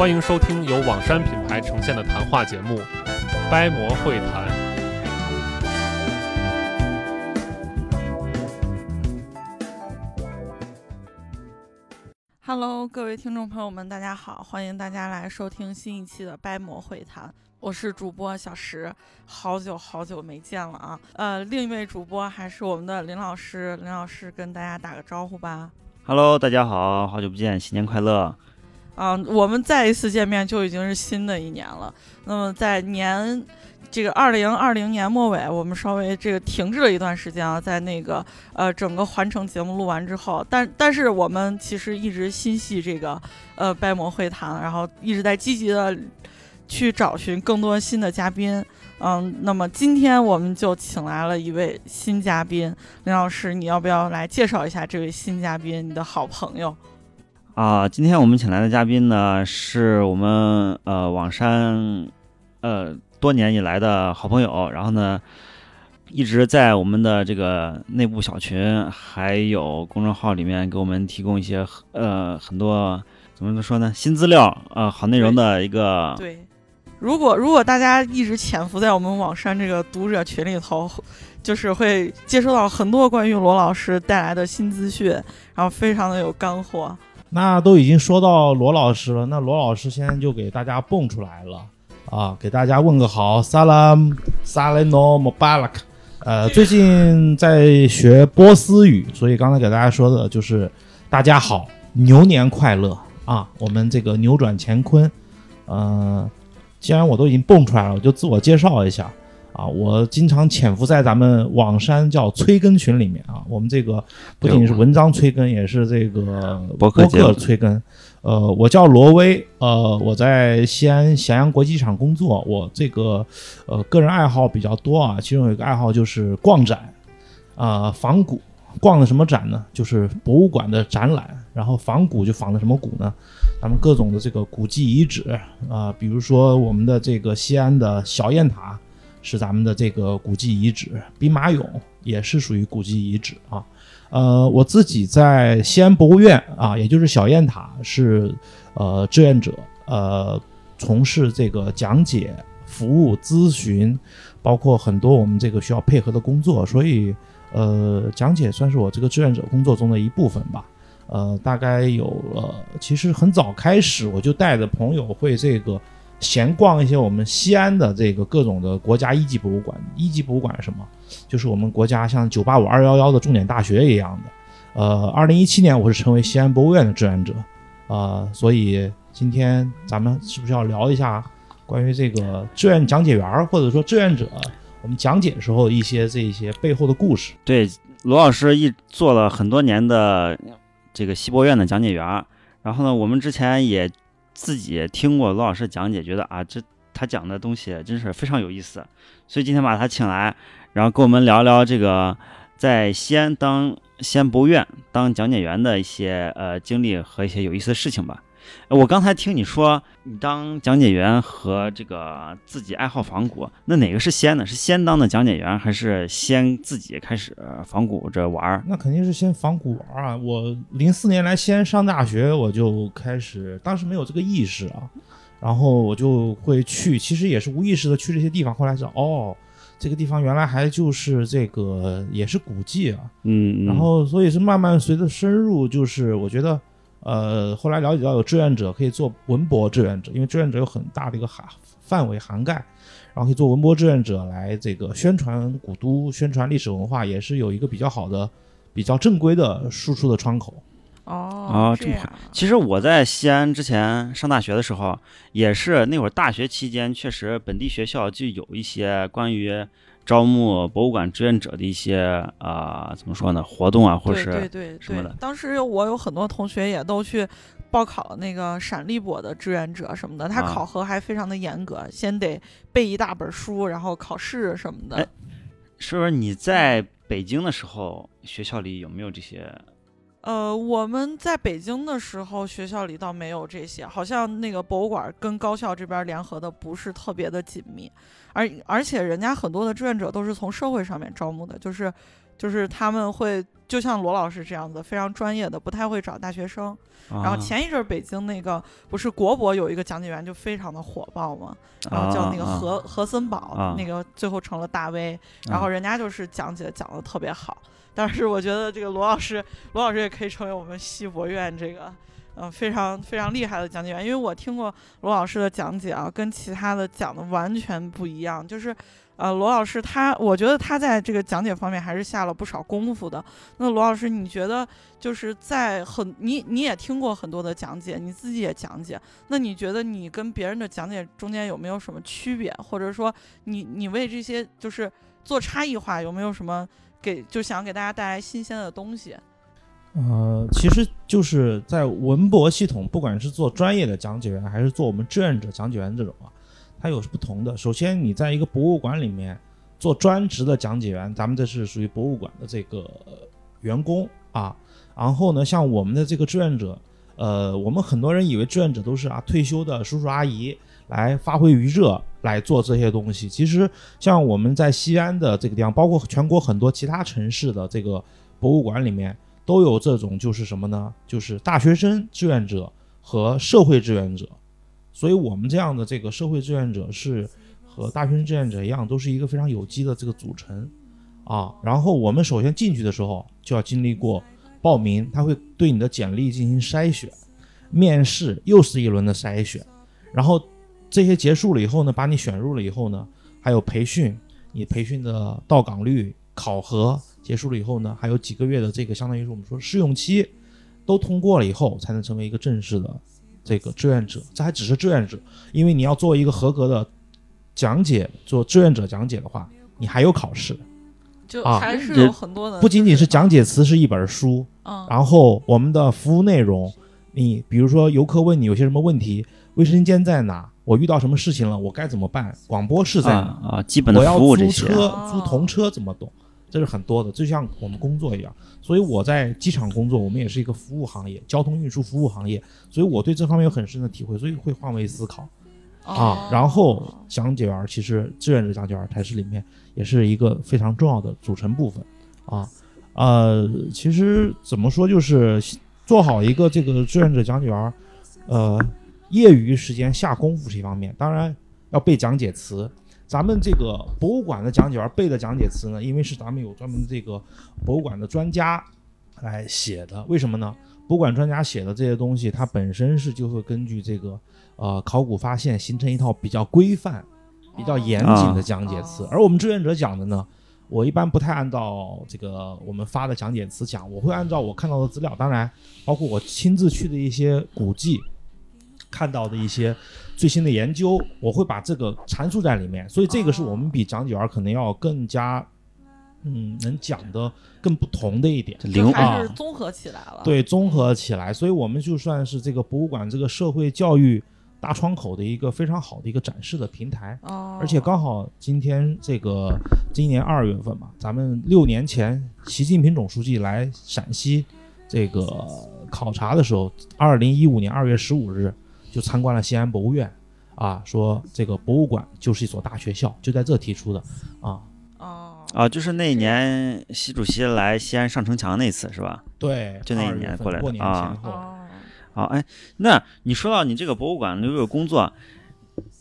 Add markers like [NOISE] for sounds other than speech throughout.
欢迎收听由网山品牌呈现的谈话节目《掰馍会谈》。Hello，各位听众朋友们，大家好，欢迎大家来收听新一期的掰馍会谈，我是主播小石，好久好久没见了啊。呃，另一位主播还是我们的林老师，林老师跟大家打个招呼吧。Hello，大家好，好久不见，新年快乐！啊、我们再一次见面就已经是新的一年了。那么在年这个二零二零年末尾，我们稍微这个停滞了一段时间啊，在那个呃整个环城节目录完之后，但但是我们其实一直心系这个呃掰馍会谈，然后一直在积极的去找寻更多新的嘉宾。嗯，那么今天我们就请来了一位新嘉宾，林老师，你要不要来介绍一下这位新嘉宾，你的好朋友？啊，今天我们请来的嘉宾呢，是我们呃网山呃多年以来的好朋友，然后呢，一直在我们的这个内部小群还有公众号里面给我们提供一些呃很多怎么说呢新资料呃好内容的一个对，如果如果大家一直潜伏在我们网山这个读者群里头，就是会接收到很多关于罗老师带来的新资讯，然后非常的有干货。那都已经说到罗老师了，那罗老师现在就给大家蹦出来了啊，给大家问个好，salam saleno mobalak。呃，最近在学波斯语，所以刚才给大家说的就是大家好，牛年快乐啊！我们这个扭转乾坤，呃，既然我都已经蹦出来了，我就自我介绍一下啊，我经常潜伏在咱们网山叫催更群里面啊，我们这个不仅是文章催更，也是这个博客催更。呃，我叫罗威，呃，我在西安咸阳国际机场工作。我这个呃个人爱好比较多啊，其中有一个爱好就是逛展，啊、仿古。逛的什么展呢？就是博物馆的展览。然后仿古就仿的什么古呢？咱们各种的这个古迹遗址啊、比如说我们的这个西安的小雁塔是咱们的这个古迹遗址，兵马俑也是属于古迹遗址啊。呃，我自己在西安博物院啊，也就是小雁塔是呃志愿者，呃，从事这个讲解、服务、咨询，包括很多我们这个需要配合的工作，所以呃，讲解算是我这个志愿者工作中的一部分吧。呃，大概有呃，其实很早开始我就带着朋友会这个闲逛一些我们西安的这个各种的国家一级博物馆。一级博物馆是什么？就是我们国家像九八五、二幺幺的重点大学一样的。呃，二零一七年我是成为西安博物院的志愿者，呃，所以今天咱们是不是要聊一下关于这个志愿讲解员或者说志愿者，我们讲解时候一些这些背后的故事？对，罗老师一做了很多年的这个西博院的讲解员，然后呢，我们之前也自己听过罗老师讲解，觉得啊，这他讲的东西真是非常有意思，所以今天把他请来，然后跟我们聊聊这个在西安当西安博物院当讲解员的一些呃经历和一些有意思的事情吧。呃我刚才听你说，你当讲解员和这个自己爱好仿古，那哪个是先呢？是先当的讲解员，还是先自己开始仿古着玩儿？那肯定是先仿古玩儿啊！我零四年来西安上大学，我就开始，当时没有这个意识啊，然后我就会去，其实也是无意识的去这些地方。后来知道，哦，这个地方原来还就是这个也是古迹啊。嗯，嗯然后所以是慢慢随着深入，就是我觉得，呃，后来了解到有志愿者可以做文博志愿者，因为志愿者有很大的一个涵范围涵盖，然后可以做文博志愿者来这个宣传古都、宣传历史文化，也是有一个比较好的、比较正规的输出的窗口。哦这么样，其实我在西安之前上大学的时候，也是那会儿大学期间，确实本地学校就有一些关于招募博物馆志愿者的一些啊、怎么说呢活动啊，或者是对对对什么的。当时我有很多同学也都去报考那个陕历博的志愿者什么的，他啊考核还非常的严格，先得背一大本书，然后考试什么的。哎是不是你在北京的时候，学校里有没有这些？呃，我们在北京的时候，学校里倒没有这些，好像那个博物馆跟高校这边联合的不是特别的紧密，而而且人家很多的志愿者都是从社会上面招募的，就是就是他们会就像罗老师这样子，非常专业的，不太会找大学生。然后啊前一阵儿北京那个不是国博有一个讲解员就非常的火爆嘛，然后叫那个啊何何森堡，啊那个最后成了大 V，然后人家就是讲解讲的特别好。但是我觉得这个罗老师，罗老师也可以成为我们西博院这个。嗯，非常非常厉害的讲解员，因为我听过罗老师的讲解啊，跟其他的讲的完全不一样。就是，呃，罗老师他，我觉得他在这个讲解方面还是下了不少功夫的。那罗老师，你觉得就是在很你你也听过很多的讲解，你自己也讲解，那你觉得你跟别人的讲解中间有没有什么区别，或者说你你为这些就是做差异化，有没有什么给就想给大家带来新鲜的东西？呃，其实就是在文博系统，不管是做专业的讲解员，还是做我们志愿者讲解员这种啊，它有不同的。首先，你在一个博物馆里面做专职的讲解员，咱们这是属于博物馆的这个员工啊。然后呢，像我们的这个志愿者，呃，我们很多人以为志愿者都是啊退休的叔叔阿姨来发挥余热来做这些东西。其实，像我们在西安的这个地方，包括全国很多其他城市的这个博物馆里面。都有这种就是什么呢？就是大学生志愿者和社会志愿者，所以我们这样的这个社会志愿者是和大学生志愿者一样，都是一个非常有机的这个组成啊。然后我们首先进去的时候就要经历过报名，他会对你的简历进行筛选，面试又是一轮的筛选，然后这些结束了以后呢，把你选入了以后呢，还有培训，你培训的到岗率、考核。结束了以后呢，还有几个月的这个相当于是我们说试用期，都通过了以后，才能成为一个正式的这个志愿者。这还只是志愿者，因为你要做一个合格的讲解，做志愿者讲解的话，你还有考试，就啊还是有很多的，不仅仅是讲解词是一本书，嗯，然后我们的服务内容，你比如说游客问你有些什么问题，卫生间在哪？我遇到什么事情了？我该怎么办？广播是在哪？啊啊，基本的我要租服务这些车、哦租童车怎么懂？这是很多的，就像我们工作一样。所以我在机场工作，我们也是一个服务行业，交通运输服务行业，所以我对这方面有很深的体会，所以会换位思考啊哦。然后讲解员，其实志愿者讲解员才是里面也是一个非常重要的组成部分啊。呃，其实怎么说，就是做好一个这个志愿者讲解员，呃，业余时间下功夫是一方面，当然要背讲解词。咱们这个博物馆的讲解员背的讲解词呢，因为是咱们有专门的这个博物馆的专家来写的，为什么呢？博物馆专家写的这些东西，它本身是就会根据这个呃考古发现形成一套比较规范、比较严谨的讲解词，哦而我们志愿者讲的呢，我一般不太按照这个我们发的讲解词讲，我会按照我看到的资料，当然包括我亲自去的一些古迹看到的一些最新的研究，我会把这个阐述在里面，所以这个是我们比讲解员可能要更加嗯能讲的更不同的一点。这灵就还啊是综合起来了。，对，综合起来，所以我们就算是这个博物馆这个社会教育大窗口的一个非常好的一个展示的平台。哦，而且刚好今天这个今年二月份嘛，咱们六年前习近平总书记来陕西这个考察的时候，二零一五年二月十五日就参观了西安博物院，啊，说这个博物馆就是一所大学校，就在这提出的啊。哦，啊，就是那一年习主席来西安上城墙那次是吧？对，就那一2月份年过来的过年啊前后。哦，好，哎，那你说到你这个博物馆留有工作，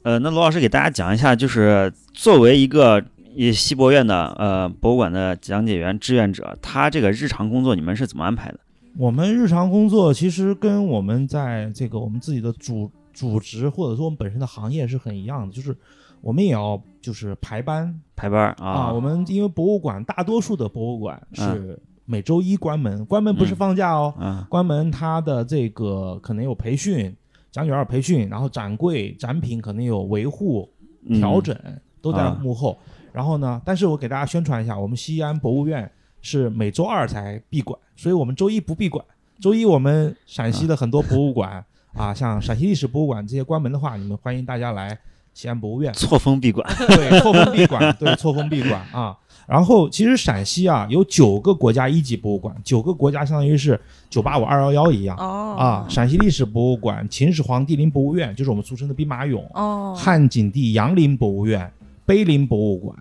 呃，那罗老师给大家讲一下，就是作为一个以西博院的呃博物馆的讲解员志愿者，他这个日常工作你们是怎么安排的？我们日常工作其实跟我们在这个我们自己的主主职或者说我们本身的行业是很一样的，就是我们也要就是排班排班啊。啊？我们因为博物馆大多数的博物馆是每周一关门，关门不是嗯放假哦，嗯关门它的这个可能有培训，讲解员有培训，然后展柜展品可能有维护嗯调整，都在啊幕后。然后呢，但是我给大家宣传一下，我们西安博物院是每周二才闭馆，所以我们周一不闭馆。周一我们陕西的很多博物馆啊，像陕西历史博物馆这些关门的话，你们欢迎大家来西安博物院。错峰闭馆，对，错峰闭馆，[LAUGHS] 对，错峰闭馆啊。然后其实陕西啊有九个国家一级博物馆，九个国家相当于是九八五二幺幺一样哦啊。陕西历史博物馆、秦始皇帝陵博物院，就是我们俗称的兵马俑；哦，汉景帝杨陵博物院、碑林博物馆、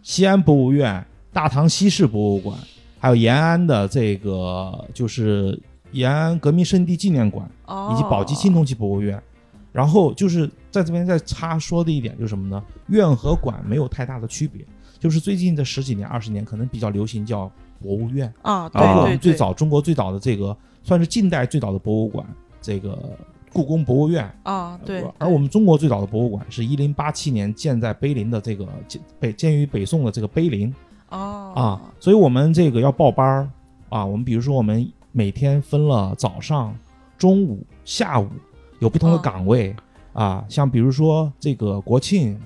西安博物院、大唐西市博物馆，还有延安的这个就是延安革命圣地纪念馆。以及宝鸡青铜器博物院。然后就是在这边再插说的一点就是什么呢？院和馆没有太大的区别，就是最近这十几年、二十年可能比较流行叫博物院，啊，对包括我们最早中国最早的这个算是近代最早的博物馆，这个故宫博物院。啊，对，而我们中国最早的博物馆是一零八七年建在碑林的这个建北建于北宋的这个碑林。哦啊，所以我们这个要报班儿啊。我们比如说，我们每天分了早上、中午、下午，有不同的嗯岗位、啊。像比如说这个国庆、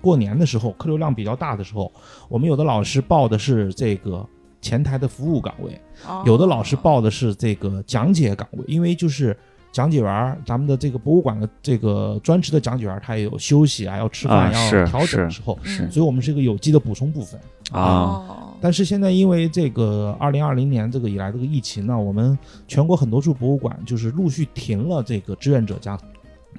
过年的时候，客流量比较大的时候，我们有的老师报的是这个前台的服务岗位，哦有的老师报的是这个讲解岗位，因为就是。讲解员儿，咱们的这个博物馆的这个专职的讲解员儿，他也有休息啊，要吃饭，啊要调整的时候，所以我们是一个有机的补充部分。啊，哦但是现在因为这个二零二零年这个以来这个疫情呢，我们全国很多处博物馆就是陆续停了这个志愿者讲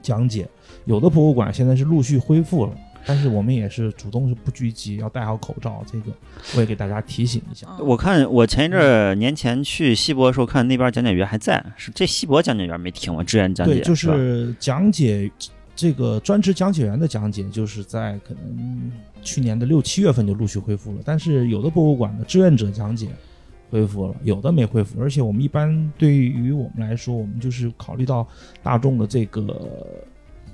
讲解，有的博物馆现在是陆续恢复了，但是我们也是主动是不聚集，要戴好口罩，这个我也给大家提醒一下。嗯我看我前一阵儿年前去西博的时候，看那边讲解员还在，是这西博讲解员没停我？志愿讲解对，就是吧是讲解这个专职讲解员的讲解，就是在可能去年的六七月份就陆续恢复了，但是有的博物馆的志愿者讲解恢复了，有的没恢复。而且我们一般对于我们来说，我们就是考虑到大众的这个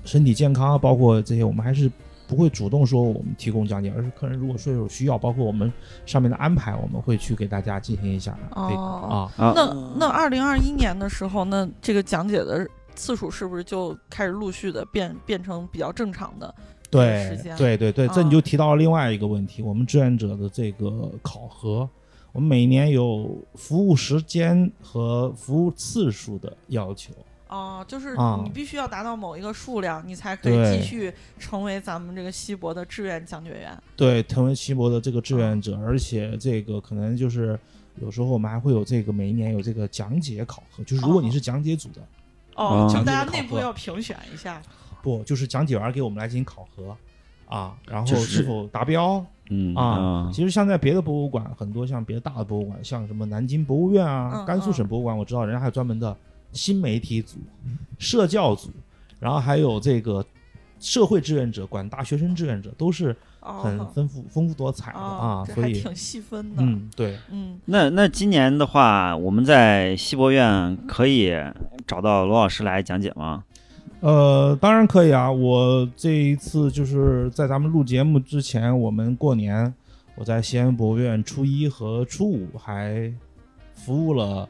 身体健康啊，包括这些，我们还是。不会主动说我们提供讲解，而是客人如果说有需要，包括我们上面的安排，我们会去给大家进行一下、哦啊。啊，那那二零二一年的时候，那这个讲解的次数是不是就开始陆续的变变成比较正常的？对时间对对对，这啊你就提到了另外一个问题，我们志愿者的这个考核，我们每年有服务时间和服务次数的要求。哦，就是啊你必须要达到某一个数量，你才可以继续成为咱们这个西博的志愿讲解员。对，成为西博的这个志愿者，而且这个可能就是有时候我们还会有这个每一年有这个讲解考核，就是如果你是讲解组的，哦，嗯就大家内部要评选一下。不就是讲解员给我们来进行考核啊，然后是是否达标嗯啊？其实像在别的博物馆，很多像别的大的博物馆，像什么南京博物院啊、嗯甘肃省博物馆，我知道人家还有专门的新媒体组、社教组，然后还有这个社会志愿者、管大学生志愿者，都是哦，很丰富、丰富多彩的啊。所以，还挺细分的。嗯，对，嗯那那今年的话，我们在西博院可以找到罗老师来讲解吗？呃，当然可以啊。我这一次就是在咱们录节目之前，我们过年我在西安博物院初一和初五还服务了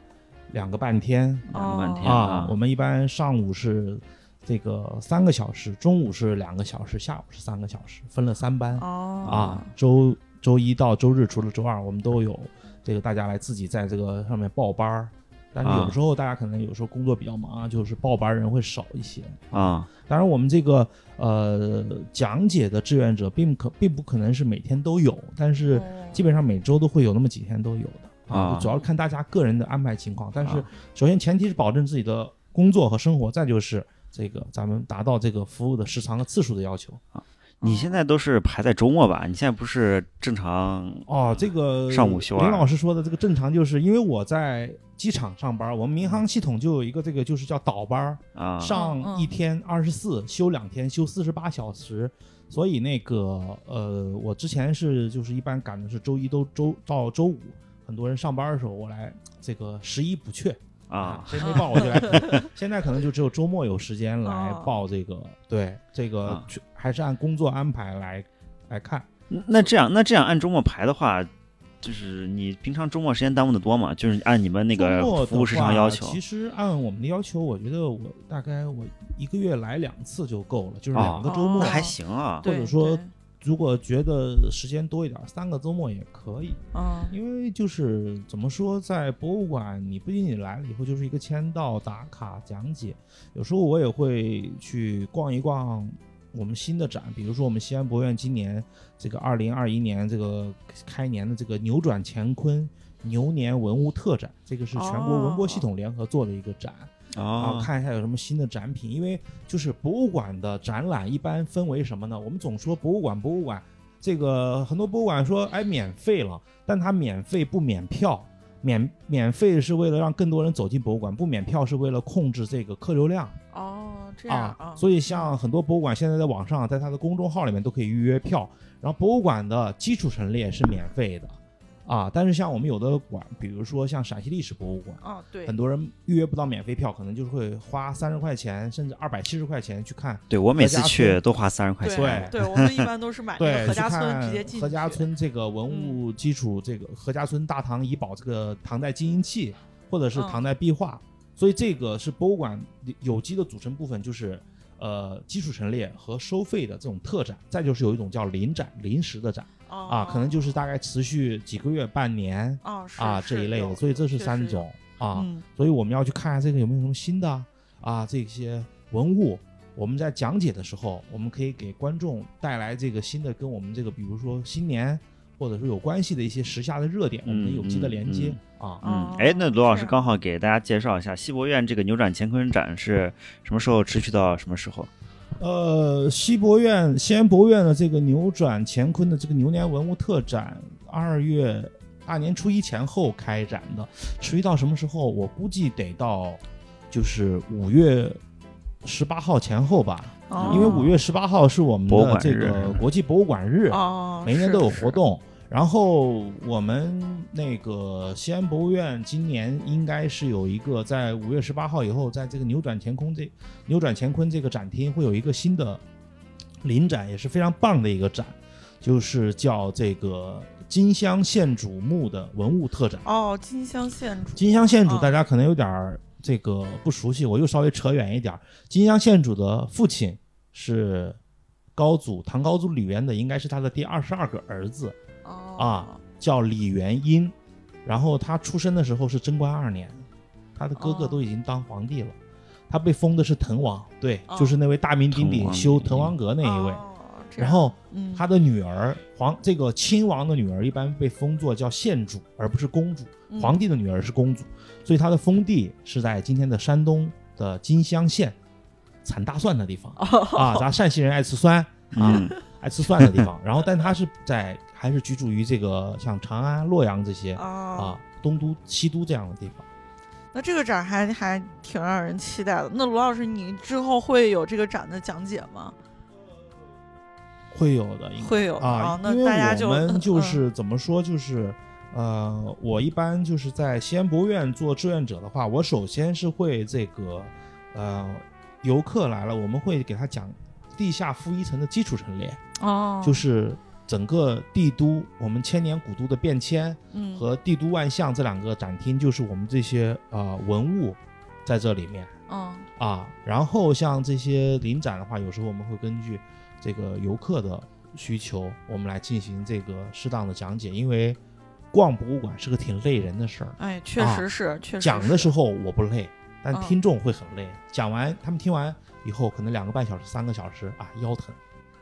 两个半天两个半天啊。我们一般上午是这个三个小时，中午是两个小时，下午是三个小时，分了三班哦啊。周周一到周日，除了周二，我们都有这个大家来自己在这个上面报班儿。但是有啊时候大家可能有时候工作比较忙啊，就是报班儿人会少一些。啊当然，我们这个呃讲解的志愿者并可并不可能是每天都有，但是哦基本上每周都会有那么几天都有的啊主要看大家个人的安排情况。但是啊首先前提是保证自己的工作和生活，再就是这个咱们达到这个服务的时长和次数的要求啊。你现在都是排在周末吧？你现在不是正常哦，这个上午休啊林老师说的这个正常，就是因为我在机场上班，我们民航系统就有一个这个就是叫倒班儿，啊？上一天二十四，休两天，休四十八小时。所以那个呃，我之前是就是一般赶的是周一都周到周五，很多人上班的时候我来这个十一补缺啊，谁没报我就来。[LAUGHS] 现在可能就只有周末有时间来哦报这个，对这个啊还是按工作安排来来看。那这样那这样按周末排的话，就是你平常周末时间耽误的多吗？就是按你们那个服务时长要求其实按我们的要求，我觉得我大概我一个月来两次就够了，就是两个周末。还行啊。或者说对如果觉得时间多一点，三个周末也可以。嗯因为就是怎么说，在博物馆，你不仅仅来了以后就是一个签到、打卡、讲解，有时候我也会去逛一逛我们新的展，比如说我们西安博物院今年这个二零二一年这个开年的这个扭转乾坤牛年文物特展，这个是全国文博系统联合做的一个展。啊，哦，看一下有什么新的展品，因为就是博物馆的展览一般分为什么呢？我们总说博物馆，博物馆这个很多博物馆说哎免费了，但它免费不免票，免免费是为了让更多人走进博物馆，不免票是为了控制这个客流量哦这样啊。所以以像很多博物馆现在在网上，在它的公众号里面都可以预约票，然后博物馆的基础陈列是免费的啊，但是像我们有的馆，比如说像陕西历史博物馆。哦对很多人预约不到免费票，可能就是会花三十块钱甚至二百七十块钱去看，对我每次去都花三十块钱。对对，我们一般都是买那对，个何家村直接进去。何家村这个文物基础，这个何家村大唐遗宝这个唐代金银器，或者是嗯唐代壁画，所以这个是博物馆有机的组成部分，就是呃基础陈列和收费的这种特展，再就是有一种叫临展临时的展哦啊，可能就是大概持续几个月、半年哦啊这一类的，所以这是三种啊。嗯所以我们要去看一下这个有没有什么新的啊啊这些文物。我们在讲解的时候，我们可以给观众带来这个新的跟我们这个，比如说新年或者说有关系的一些时下的热点，我们的有机的连接啊。嗯哦，哎，那罗老师刚好给大家介绍一下西博院这个扭转乾坤展是什么时候持续到什么时候？呃，西博院西安博物院的这个扭转乾坤的这个牛年文物特展，二月大年初一前后开展的，持续到什么时候？我估计得到就是五月十八号前后吧，哦因为五月十八号是我们的这个国际博物馆日，哦每一年都有是是活动。然后我们那个西安博物院今年应该是有一个在五月十八号以后，在这个扭转乾坤这扭转乾坤这个展厅会有一个新的临展，也是非常棒的一个展，就是叫这个金乡县主墓的文物特展。哦金乡县主金乡县主大家可能有点儿这个不熟悉，我又稍微扯远一点儿。金乡县主的父亲是高祖唐高祖李渊的，应该是他的第二十二个儿子。哦啊叫李元英，然后他出生的时候是贞观二年，他的哥哥哦都已经当皇帝了，他被封的是滕王，对，哦就是那位大名鼎鼎修滕王阁那一位。哦然后嗯他的女儿皇这个亲王的女儿一般被封作叫县主，而不是公主。嗯皇帝的女儿是公主，所以他的封地是在今天的山东的金乡县产大蒜的地方啊，咱陕西人爱吃蒜啊。嗯，爱吃蒜的地方。然后，但他是在还是居住于这个像长安、洛阳这些啊啊东都、西都这样的地方。那这个展还还挺让人期待的。那罗老师，你之后会有这个展的讲解吗？会有的，会有啊，那大家就我们 [LAUGHS] 就嗯是怎么说，就是呃，我一般就是在西安博物院做志愿者的话，我首先是会这个呃，游客来了，我们会给他讲地下负一层的基础陈列，哦，就是整个帝都我们千年古都的变迁，嗯和帝都万象这两个展厅，就是我们这些呃文物在这里面嗯啊。然后像这些临展的话，有时候我们会根据这个游客的需求，我们来进行这个适当的讲解。因为逛博物馆是个挺累人的事儿，哎，确啊实是，确实讲的时候我不累，但嗯听众会很累。讲完他们听完以后，可能两个半小时、三个小时啊，腰疼。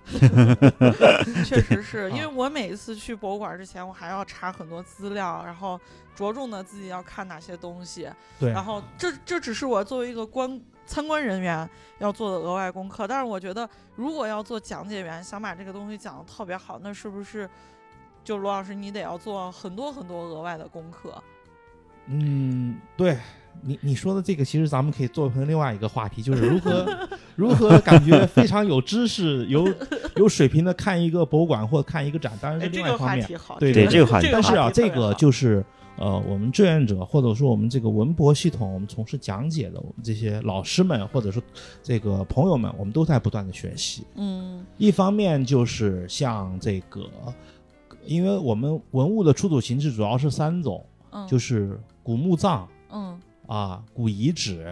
[LAUGHS] 确实是因为啊我每一次去博物馆之前，我还要查很多资料，然后着重的自己要看哪些东西，对，然后这这只是我作为一个观参观人员要做的额外功课。但是我觉得，如果要做讲解员，想把这个东西讲的特别好，那是不是就罗老师你得要做很多很多额外的功课？嗯，对你你说的这个，其实咱们可以做成另外一个话题，就是如何如何感觉非常有知识、有有水平的看一个博物馆或看一个展，当然哎，是另外一方面。对对这个话题但是啊，这个就是呃，我们志愿者或者说我们这个文博系统，我们从事讲解的我们这些老师们或者说这个朋友们，我们都在不断的学习。嗯一方面就是像这个，因为我们文物的出土形式主要是三种，嗯，就是古墓葬嗯啊、古遗址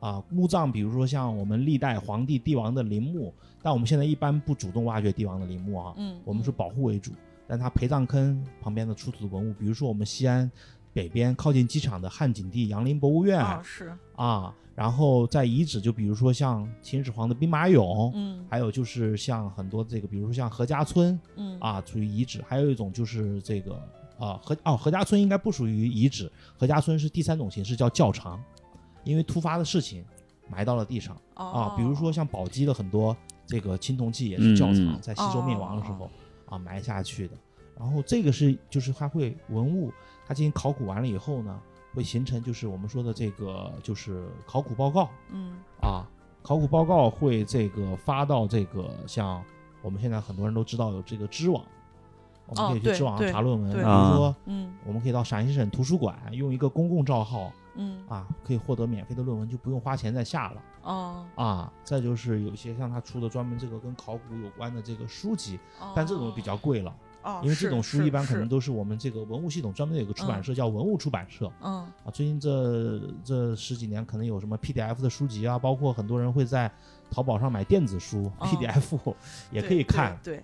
啊。墓葬，比如说像我们历代皇帝、帝王的陵墓，但我们现在一般不主动挖掘帝王的陵墓啊，嗯，我们是保护为主。但它陪葬坑旁边的出土的文物，比如说我们西安北边靠近机场的汉景帝杨陵博物院啊是，啊，然后在遗址，就比如说像秦始皇的兵马俑，嗯还有就是像很多这个，比如说像何家村嗯啊，属于遗址；还有一种就是这个啊何哦何家村应该不属于遗址，何家村是第三种形式，叫窖藏，因为突发的事情埋到了地上啊，哦，比如说像宝鸡的很多这个青铜器也是窖藏，在西周灭亡的时候啊埋下去的。然后这个是就是它会文物，它进行考古完了以后呢，会形成就是我们说的这个就是考古报告。嗯啊，考古报告会这个发到这个像我们现在很多人都知道有这个知网，我们哦可以去知网上查论文，比如啊说嗯。我们可以到陕西省图书馆用一个公共账号嗯。啊，可以获得免费的论文，就不用花钱再下了。哦。啊。再就是有一些像他出的专门这个跟考古有关的这个书籍，哦，但这种比较贵了，哦，因为这种书一般可能都是我们这个文物系统专门有个出版社叫文物出版社，嗯啊，最近这这十几年可能有什么 PDF 的书籍啊，包括很多人会在淘宝上买电子书、哦。PDF 也可以看。对，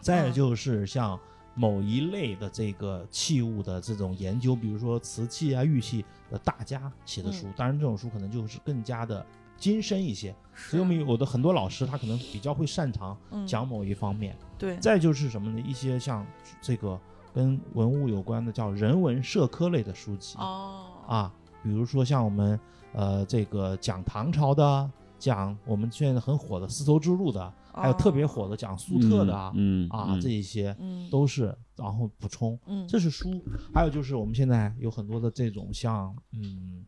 再嗯就是像某一类的这个器物的这种研究，比如说瓷器啊、玉器的大家写的书，嗯当然这种书可能就是更加的精深一些。所以我们有的很多老师他可能比较会擅长嗯讲某一方面。对再就是什么呢？一些像这个跟文物有关的叫人文社科类的书籍。哦啊，比如说像我们呃这个讲唐朝的，讲我们现在很火的丝绸之路的，还有特别火的讲苏特的啊、嗯啊嗯这一些嗯都是，然后补充，嗯这是书。还有就是我们现在有很多的这种像嗯。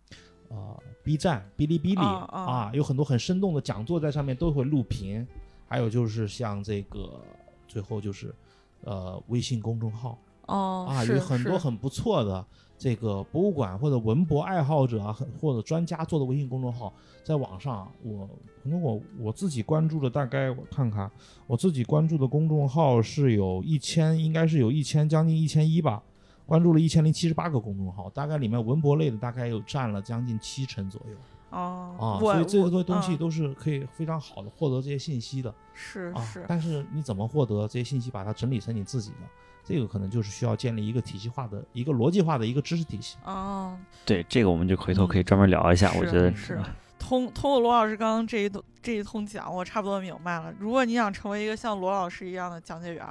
呃，B 站、哔哩哔哩啊，有很多很生动的讲座在上面都会录屏，还有就是像这个最后就是呃微信公众号，哦啊，有很多很不错的这个博物馆或者文博爱好者啊，很或者专家做的微信公众号，在网上我可能我我自己关注的大概我看看，我自己关注的公众号是有一千，应该是有一千将近一千一吧。关注了一千零七十八个公众号，大概里面文博类的大概有占了将近七成左右哦啊，所以这我个东西嗯都是可以非常好的获得这些信息的。啊是是，但是你怎么获得这些信息，把它整理成你自己的，这个可能就是需要建立一个体系化的、一个逻辑化的一个知识体系。哦对这个我们就回头嗯可以专门聊一下，我觉得是通通过罗老师刚刚这一通这一通讲，我差不多明白了。如果你想成为一个像罗老师一样的讲解员，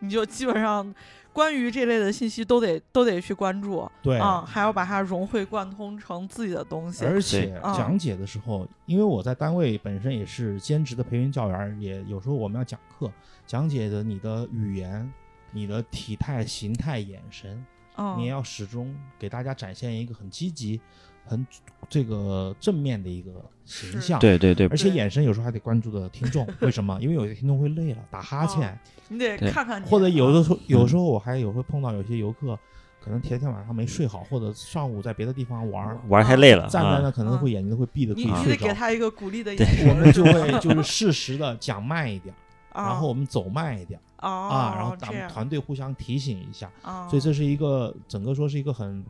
你就基本上关于这类的信息都得都得去关注对啊，还要把它融会贯通成自己的东西。而且嗯讲解的时候，因为我在单位本身也是兼职的培训教员，也有时候我们要讲课，讲解的你的语言、你的体态、形态、眼神，嗯，你也要始终给大家展现一个很积极、很这个正面的一个形象。对对对而且眼神有时候还得关注的听众，为什么？因为有些听众会累了，打哈欠，你得看看你，或者有的啊时候，有时候我还有会碰到有些游客，可能前天晚上没睡好，或者上午在别的地方玩，玩太累了啊站在那可能会眼睛会闭的，可你你以睡着。得给他一个鼓励的眼神我们就会就是适时的讲慢一点，啊，然后我们走慢一点哦啊，然后咱们团队互相提醒一下，啊，所以这是一个整个说是一个很。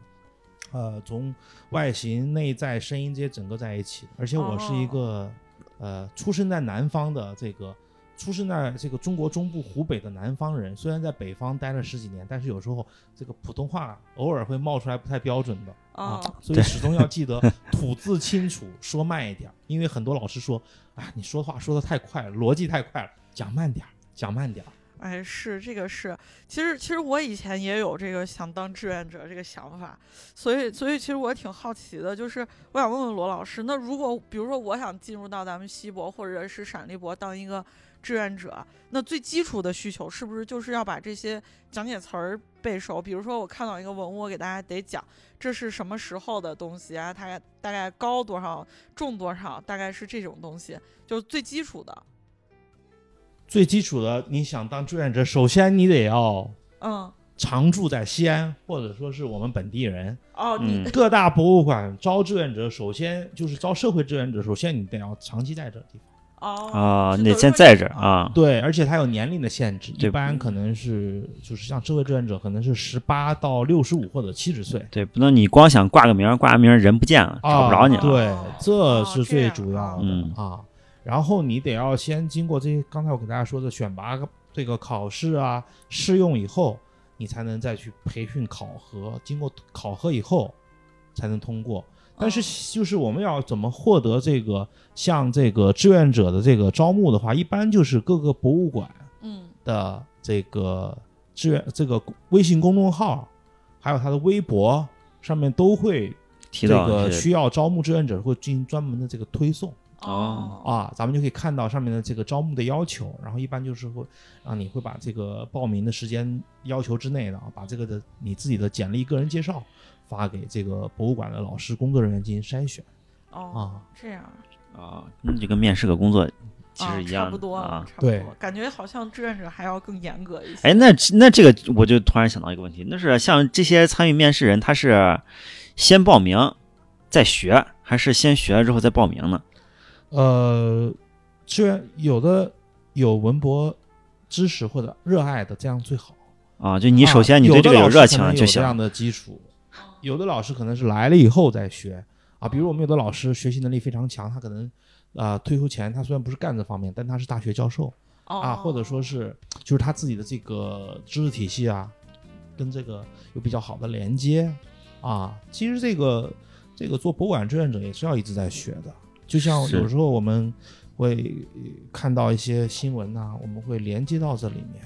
呃，从外形、内在、声音这些整个在一起。的，而且我是一个、呃出生在南方的这个出生在这个中国中部湖北的南方人，虽然在北方待了十几年，但是有时候这个普通话偶尔会冒出来不太标准的啊哦，所以始终要记得 [LAUGHS] 吐字清楚，说慢一点儿。因为很多老师说，啊，你说话说的太快了，逻辑太快了，讲慢点儿，讲慢点儿。哎，是这个是，其实其实我以前也有这个想当志愿者这个想法，所以所以其实我挺好奇的，就是我想问问罗老师，那如果比如说我想进入到咱们西博或者是陕历博当一个志愿者，那最基础的需求是不是就是要把这些讲解词儿背熟？比如说我看到一个文物，我给大家得讲这是什么时候的东西啊，大概大概高多少，重多少，大概是这种东西，就是最基础的。最基础的，你想当志愿者，首先你得要嗯，常住在西安，或者说是我们本地人。哦，你、嗯各大博物馆招志愿者，首先就是招社会志愿者，首先你得要长期在这地方哦啊，你得先在这儿啊。对，而且它有年龄的限制，一般可能是就是像社会志愿者，可能是十八到六十五或者七十岁。对，不能你光想挂个名儿，挂个名儿人不见了，找不着你了。啊对哦，这哦是最主要的、嗯啊。然后你得要先经过这些，刚才我给大家说的选拔这个考试啊、试用以后，你才能再去培训考核，经过考核以后才能通过。但是就是我们要怎么获得这个像这个志愿者的这个招募的话，一般就是各个博物馆嗯。的这个志愿这个微信公众号，还有他的微博上面都会这提到是个需要招募志愿者会进行专门的这个推送哦啊，咱们就可以看到上面的这个招募的要求，然后一般就是会让你会把这个报名的时间要求之内的啊，把这个的你自己的简历、个人介绍发给这个博物馆的老师、工作人员进行筛选哦啊。这样啊，那就跟面试个工作其啊实一样的差不多啊。差不多感觉好像志愿者还要更严格一些。哎，那那这个我就突然想到一个问题，那是像这些参与面试人，他是先报名再学，还是先学了之后再报名呢？呃，虽然有的有文博知识或者热爱的，这样最好。啊，就你首先你啊对这个有热情就行有这样的基础，有的老师可能是来了以后再学啊。比如我们有的老师学习能力非常强，他可能啊、退休前他虽然不是干这方面，但他是大学教授啊，哦或者说是就是他自己的这个知识体系啊，跟这个有比较好的连接啊。其实这个这个做博物馆志愿者也是要一直在学的，就像有时候我们会看到一些新闻呐、我们会连接到这里面。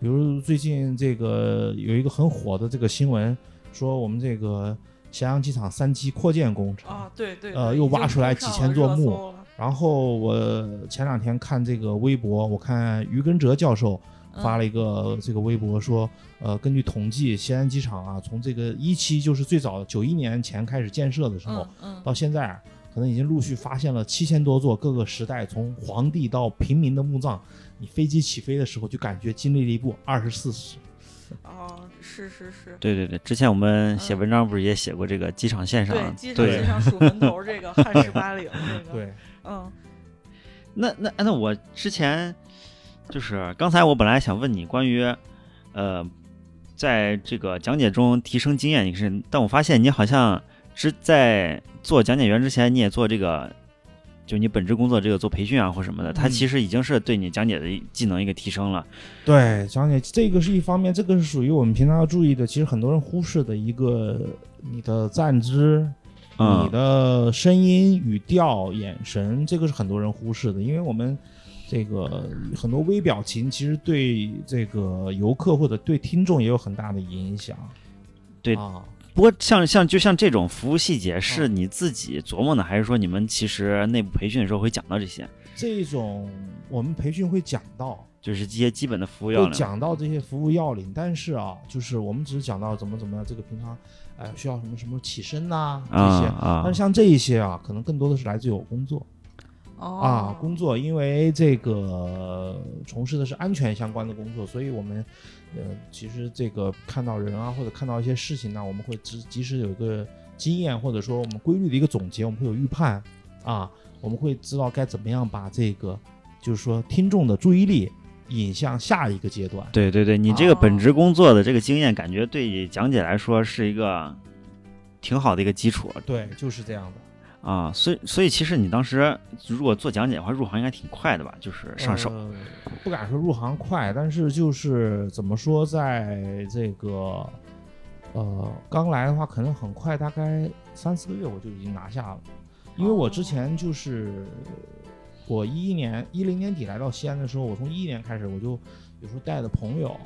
比如最近这个有一个很火的这个新闻，说我们这个咸阳机场三期扩建工程，啊，对对，呃又挖出来几千座墓然后我前两天看这个微博，我看于根哲教授发了一个这个微博说，呃，根据统计，西安机场啊，从这个一期就是最早九一年前开始建设的时候，到现在啊可能已经陆续发现了七千多座各个时代从皇帝到平民的墓葬。你飞机起飞的时候就感觉经历了一部二十四史。哦，是是是，对对对，之前我们写嗯文章不是也写过这个机场线上对，机场线上数坟头这个汉十八陵这个，对，嗯那那那我之前就是刚才我本来想问你关于呃，在这个讲解中提升经验，你是，但我发现你好像之在做讲解员之前，你也做这个，就你本职工作这个做培训啊或什么的，它嗯其实已经是对你讲解的技能一个提升了。对，讲解这个是一方面，这个是属于我们平常要注意的，其实很多人忽视的一个你的站姿。嗯你的声音、语调、眼神，这个是很多人忽视的，因为我们这个很多微表情，其实对这个游客或者对听众也有很大的影响。对啊，不过像像就像这种服务细节，是嗯你自己琢磨呢，还是说你们其实内部培训的时候会讲到这些？这种我们培训会讲到，就是这些基本的服务要会领。讲到这些服务要领，但是啊，就是我们只是讲到怎么怎么样，这个平常，呃，需要什么什么起身呐、这些。啊啊但是像这一些啊，可能更多的是来自于我工作哦啊，工作，因为这个从事的是安全相关的工作，所以我们呃，其实这个看到人啊，或者看到一些事情呢，我们会及及时有一个经验，或者说我们规律的一个总结，我们会有预判啊，我们会知道该怎么样把这个，就是说听众的注意力引向下一个阶段。对对对，你这个本哦职工作的这个经验，感觉对讲解来说是一个挺好的一个基础对，就是这样的。啊。所以所以其实你当时如果做讲解的话，入行应该挺快的吧？就是上手。呃不敢说入行快，但是就是怎么说，在这个呃刚来的话，可能很快，大概三四个月我就已经拿下了，因为我之前就是我一一年一零年底来到西安的时候，我从一一年开始，我就有时候带的朋友、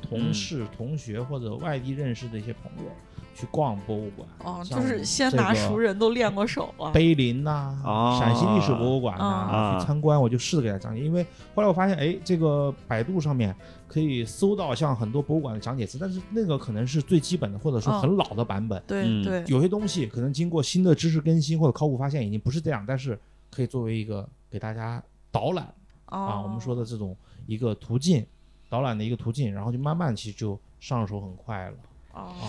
同嗯事、同学或者外地认识的一些朋友去逛博物馆。哦，就是先拿熟人都练过手了。碑林呐、哦陕西历史博物馆呐、啊去参观，我就试着给他讲解。因为后来我发现，哎，这个百度上面可以搜到像很多博物馆的讲解词，但是那个可能是最基本的，或者说很老的版本。嗯对对，有些东西可能经过新的知识更新或者考古发现，已经不是这样，但是可以作为一个给大家导览啊，哦，我们说的这种一个途径，导览的一个途径，然后就慢慢其实就上手很快了。哦，哦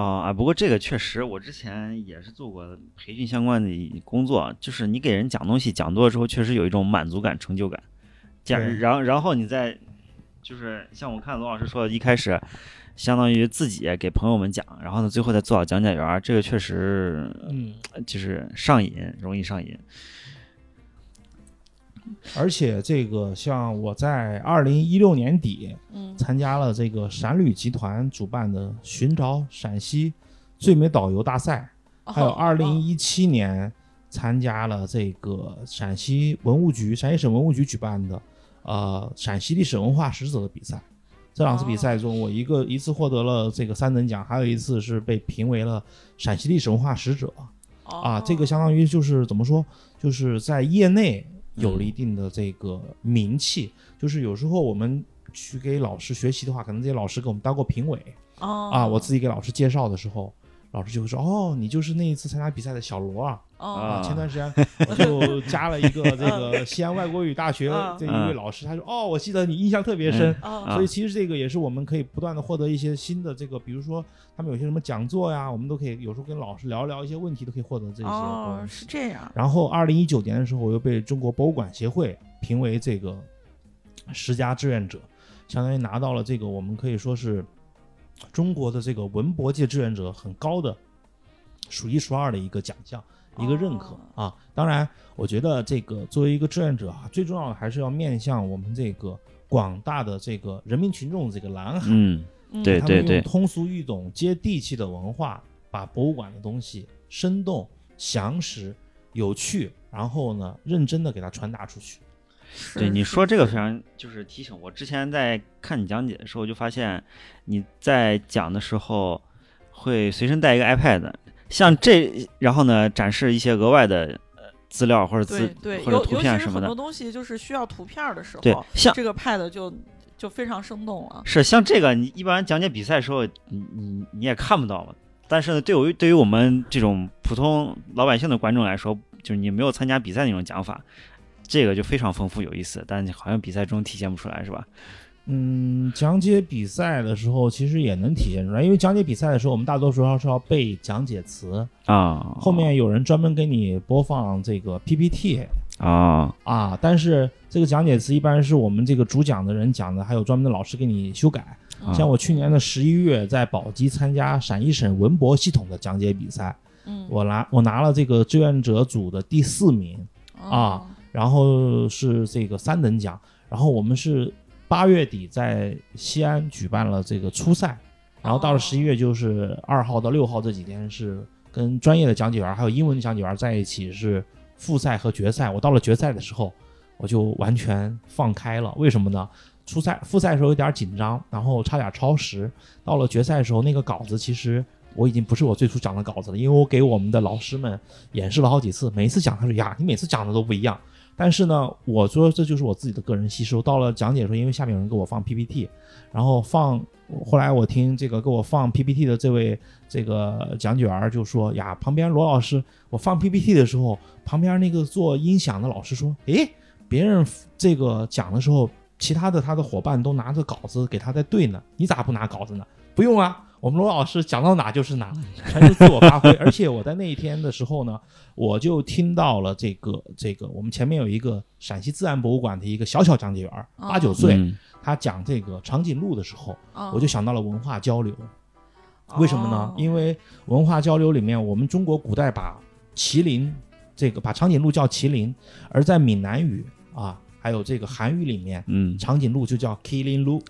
啊，不过这个确实，我之前也是做过培训相关的工作，就是你给人讲东西讲多了之后，确实有一种满足感、成就感。讲，然后然后你再就是像我看罗老师说的，一开始相当于自己给朋友们讲，然后呢最后再做好讲解员，这个确实嗯，就是上瘾，容易上瘾。而且这个像我在二零一六年底嗯参加了这个陕旅集团主办的“寻找陕西最美导游大赛”，还有哦二零一七年参加了这个陕西文物局、陕西省文物局举办的呃陕西历史文化使者的比赛。这两次比赛中，我一个一次获得了这个三等奖，还有一次是被评为了陕西历史文化使者啊。这个相当于就是怎么说，就是在业内有了一定的这个名气。就是有时候我们去给老师学习的话，可能这些老师给我们当过评委，哦啊，我自己给老师介绍的时候，老师就会说：“哦，你就是那一次参加比赛的小罗啊。”哦啊，前段时间我 [LAUGHS] 就加了一个这个西安外国语大学嗯这一位老师，他说：“哦，我记得你印象特别深。所以其实这个也是我们可以不断的获得一些新的这个，比如说他们有些什么讲座呀，我们都可以有时候跟老师聊聊一些问题，都可以获得这些哦。是这样然后二零一九年的时候，我又被中国博物馆协会评为这个十佳志愿者，相当于拿到了这个我们可以说是中国的这个文博界志愿者很高的数一数二的一个奖项。一个认可、啊，当然，我觉得这个作为一个志愿者啊，最重要的还是要面向我们这个广大的这个人民群众这个蓝海，嗯，对对他们用通俗易懂、接地气的文化，把博物馆的东西生动、详实、有趣，然后呢，认真的给它传达出去。对你说这个非常就是提醒我，之前在看你讲解的时候，就发现你在讲的时候会随身带一个 iPad，像这，然后呢展示一些额外的呃资料或者对资对，或者图片什么的是很多。东西就是需要图片儿的时对候，，像这个 Pad 就就非常生动了。是像这个，你一般讲解比赛的时候，你你你也看不到嘛。但是呢，对于对于我们这种普通老百姓的观众来说，就是你没有参加比赛那种讲法，这个就非常丰富有意思，但好像比赛中体现不出来，是吧？嗯，讲解比赛的时候其实也能体现出来，因为讲解比赛的时候，我们大多数要是要背讲解词，啊，后面有人专门给你播放这个 PPT 啊，啊，但是这个讲解词一般是我们这个主讲的人讲的，还有专门的老师给你修改。啊。像我去年的十一月在宝鸡参加陕西省文博系统的讲解比赛，嗯。我拿我拿了这个志愿者组的第四名，啊哦。然后是这个三等奖，然后我们是八月底在西安举办了这个初赛，然后到了十一月就是二号到六号这几天是跟专业的讲解员还有英文的讲解员在一起是复赛和决赛。我到了决赛的时候，我就完全放开了，为什么呢？初赛、复赛的时候有点紧张，然后差点超时。到了决赛的时候，那个稿子其实我已经不是我最初讲的稿子了，因为我给我们的老师们演示了好几次，每一次讲他说呀，你每次讲的都不一样。但是呢，我说这就是我自己的个人吸收。到了讲解的时候，因为下面有人给我放 PPT，然后放，后来我听这个给我放 PPT 的这位这个讲解员就说呀，旁边罗老师，我放 PPT 的时候，旁边那个做音响的老师说，诶，别人这个讲的时候，其他的他的伙伴都拿着稿子给他在对呢，你咋不拿稿子呢？不用啊，我们罗老师讲到哪就是哪，全是自我发挥。而且我在那一天的时候呢，我就听到了这个这个，我们前面有一个陕西自然博物馆的一个小小讲解员，哦八九岁，嗯他讲这个长颈鹿的时候，哦我就想到了文化交流。为什么呢？哦因为文化交流里面，我们中国古代把麒麟这个把长颈鹿叫麒麟，而在闽南语啊，还有这个韩语里面，嗯，长颈鹿就叫 killing 鹿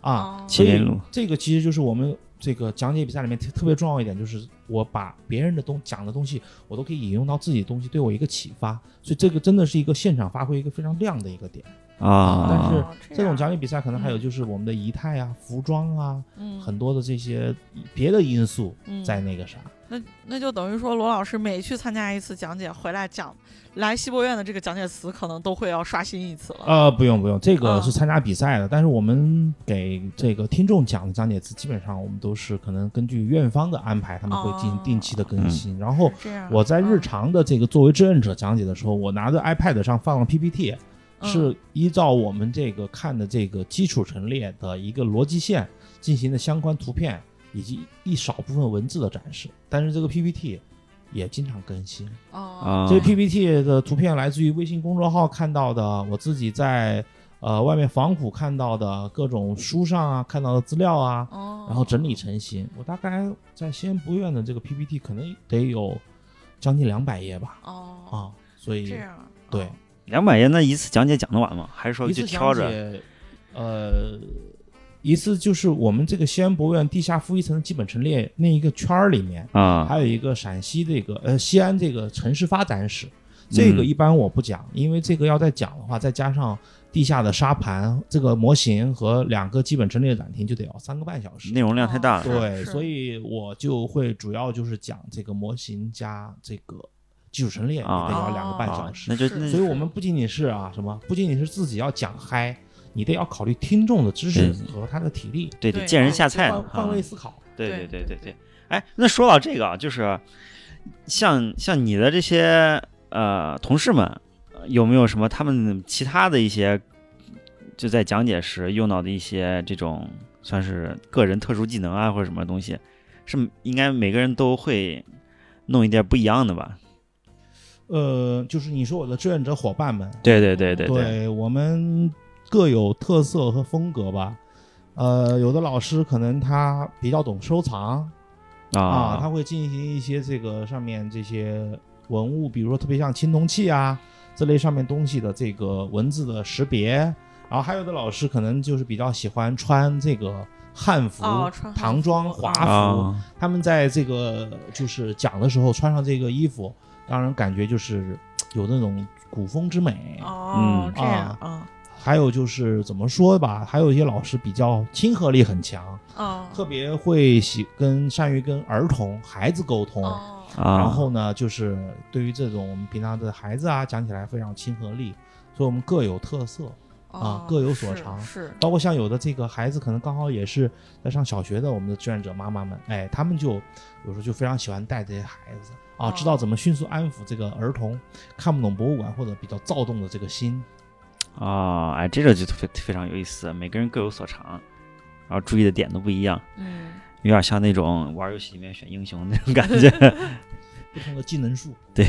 啊。哦麒麟鹿，这个其实就是我们这个讲解比赛里面特特别重要一点，就是我把别人的东讲的东西，我都可以引用到自己的东西，对我一个启发。所以这个真的是一个现场发挥一个非常亮的一个点。啊，但是哦这种讲解比赛可能还有就是我们的仪态啊、服装啊，嗯很多的这些别的因素嗯在那个啥。那那就等于说，罗老师每去参加一次讲解，回来讲来西博院的这个讲解词，可能都会要刷新一次了。呃，不用不用，这个啊是参加比赛的，但是我们给这个听众讲的讲解词，基本上我们都是可能根据院方的安排，他们会进行定期的更新。然后我在日嗯常的这个作为志愿者讲解的时候，我拿着 iPad 上放了 PPT，嗯是依照我们这个看的这个基础陈列的一个逻辑线进行的相关图片以及一少部分文字的展示。但是这个 PPT 也经常更新。哦啊，这个 PPT 的图片来自于微信公众号看到的，我自己在呃外面仿古看到的各种书上啊看到的资料啊，哦，然后整理成型。我大概在西安博物院的这个 PPT 可能得有将近两百页吧，哦啊，所以这样对哦两百页那一次讲解讲得完吗？还是说一次就挑着？呃，一次就是我们这个西安博物院地下负一层的基本陈列那一个圈儿里面，啊还有一个陕西这个呃西安这个城市发展史，这个嗯一般我不讲，因为这个要再讲的话，再加上地下的沙盘这个模型和两个基本陈列展厅，就得要三个半小时。内容量太大了。对，所以我就会主要就是讲这个模型加这个基础陈列，也得啊要两个半哦小时。那就是那所以我们不仅仅是啊什么，不仅仅是自己要讲嗨，你得要考虑听众的知识和他的体力，对对，对见人下菜换。换位啊思考。对对对对对对。哎，那说到这个啊，就是像像你的这些呃同事们，呃有没有什么他们其他的一些就在讲解时用到的一些这种算是个人特殊技能啊，或者什么东西，是应该每个人都会弄一点不一样的吧？呃，就是你说我的志愿者伙伴们，对对对对对，对我们各有特色和风格吧。呃，有的老师可能他比较懂收藏啊，他会进行一些这个上面这些文物，比如说特别像青铜器啊这类上面东西的这个文字的识别。然后还有的老师可能就是比较喜欢穿这个汉服、哦汉服唐装、华服，啊他们在这个就是讲的时候穿上这个衣服，让人感觉就是有那种古风之美。哦嗯，这样啊还有就是怎么说吧，还有一些老师比较亲和力很强，哦特别会喜跟善于跟儿童、孩子沟通。哦啊，然后呢，就是对于这种我们平常的孩子啊，讲起来非常亲和力，所以我们各有特色。啊哦各有所长是包括像有的这个孩子可能刚好也是在上小学的，我们的志愿者妈妈们，哎，他们就有时候就非常喜欢带这些孩子啊，哦知道怎么迅速安抚这个儿童看不懂博物馆或者比较躁动的这个心。啊，哎，这个就非非常有意思，每个人各有所长，然后注意的点都不一样，嗯有点像那种玩游戏里面选英雄那种感觉。[LAUGHS] 不同的技能树，对，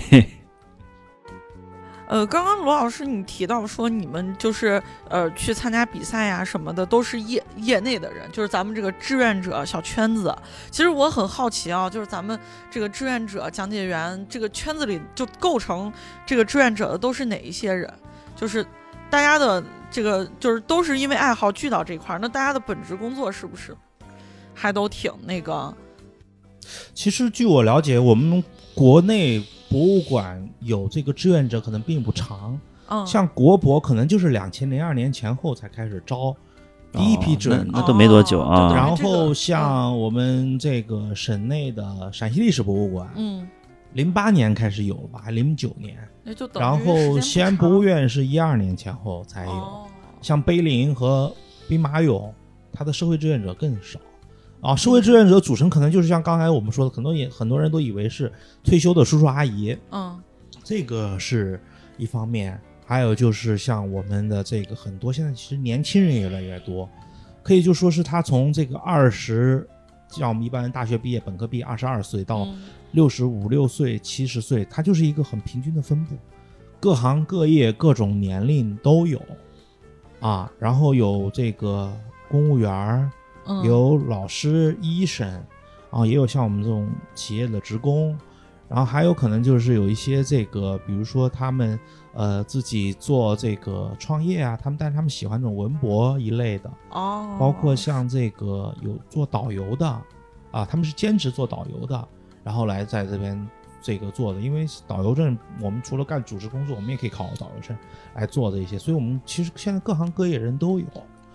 呃，刚刚罗老师你提到说你们就是呃去参加比赛呀什么的，都是业业内的人，就是咱们这个志愿者小圈子。其实我很好奇啊，就是咱们这个志愿者讲解员这个圈子里，就构成这个志愿者的都是哪一些人？就是大家的这个就是都是因为爱好聚到这块儿，那大家的本职工作是不是还都挺那个？其实据我了解，我们国内博物馆有这个志愿者可能并不长，嗯，像国博可能就是两千零二年前后才开始招第一批志愿者。哦那那都没多久啊然后像我们这个省内的陕西历史博物馆，嗯，零八年开始有了吧，还零九年。然后西安博物院是一二年前后才有。哦像碑林和兵马俑，它的社会志愿者更少。啊，社会志愿者组成可能就是像刚才我们说的，很多也很多人都以为是退休的叔叔阿姨，嗯这个是一方面。还有就是像我们的这个很多现在其实年轻人也越来越多，可以就说是他从这个二十，像我们一般大学毕业、本科毕业二十二岁到嗯六十五六岁、七十岁，它就是一个很平均的分布，各行各业、各种年龄都有啊。然后有这个公务员儿，嗯有老师、医生啊，也有像我们这种企业的职工，然后还有可能就是有一些这个，比如说他们呃自己做这个创业啊，他们但是他们喜欢这种文博一类的，哦，包括像这个有做导游的啊，他们是兼职做导游的，然后来在这边这个做的。因为导游证，我们除了干组织工作，我们也可以考导游证来做这一些。所以我们其实现在各行各业人都有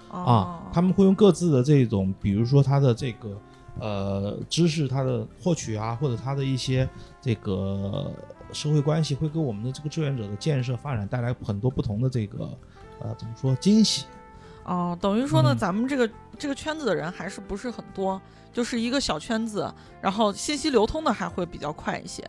啊哦，他们会用各自的这种，比如说他的这个呃知识，他的获取啊，或者他的一些这个社会关系，会给我们的这个志愿者的建设发展带来很多不同的这个呃怎么说惊喜。哦，等于说呢，嗯咱们这个这个圈子的人还是不是很多，就是一个小圈子，然后信息流通的还会比较快一些。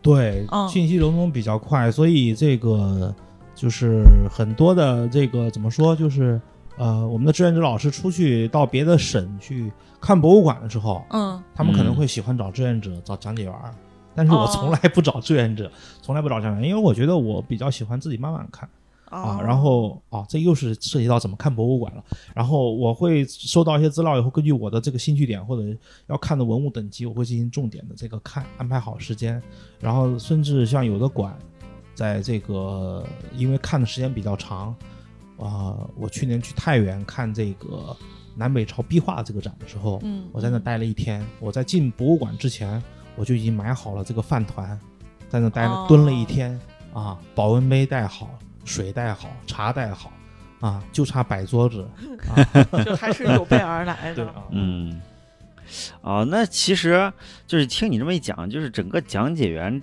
对，嗯信息流通比较快，所以这个就是很多的这个怎么说，就是呃，我们的志愿者老师出去到别的省去看博物馆的时候，嗯他们可能嗯会喜欢找志愿者、找讲解员儿，但是我哦从来不找志愿者，从来不找讲解员，因为我觉得我比较喜欢自己慢慢看。啊，哦然后啊，这又是涉及到怎么看博物馆了。然后我会收到一些资料以后，根据我的这个兴趣点或者要看的文物等级，我会进行重点的这个看，安排好时间。然后甚至像有的馆，在这个因为看的时间比较长，啊、我去年去太原看这个南北朝壁画这个展的时候，嗯，我在那待了一天。我在进博物馆之前，我就已经买好了这个饭团，在那待了、哦蹲了一天啊，保温杯带好，水带好，茶带好啊，就差摆桌子 [LAUGHS] 啊。就还是有备而来的。嗯，哦，那其实就是听你这么一讲，就是整个讲解员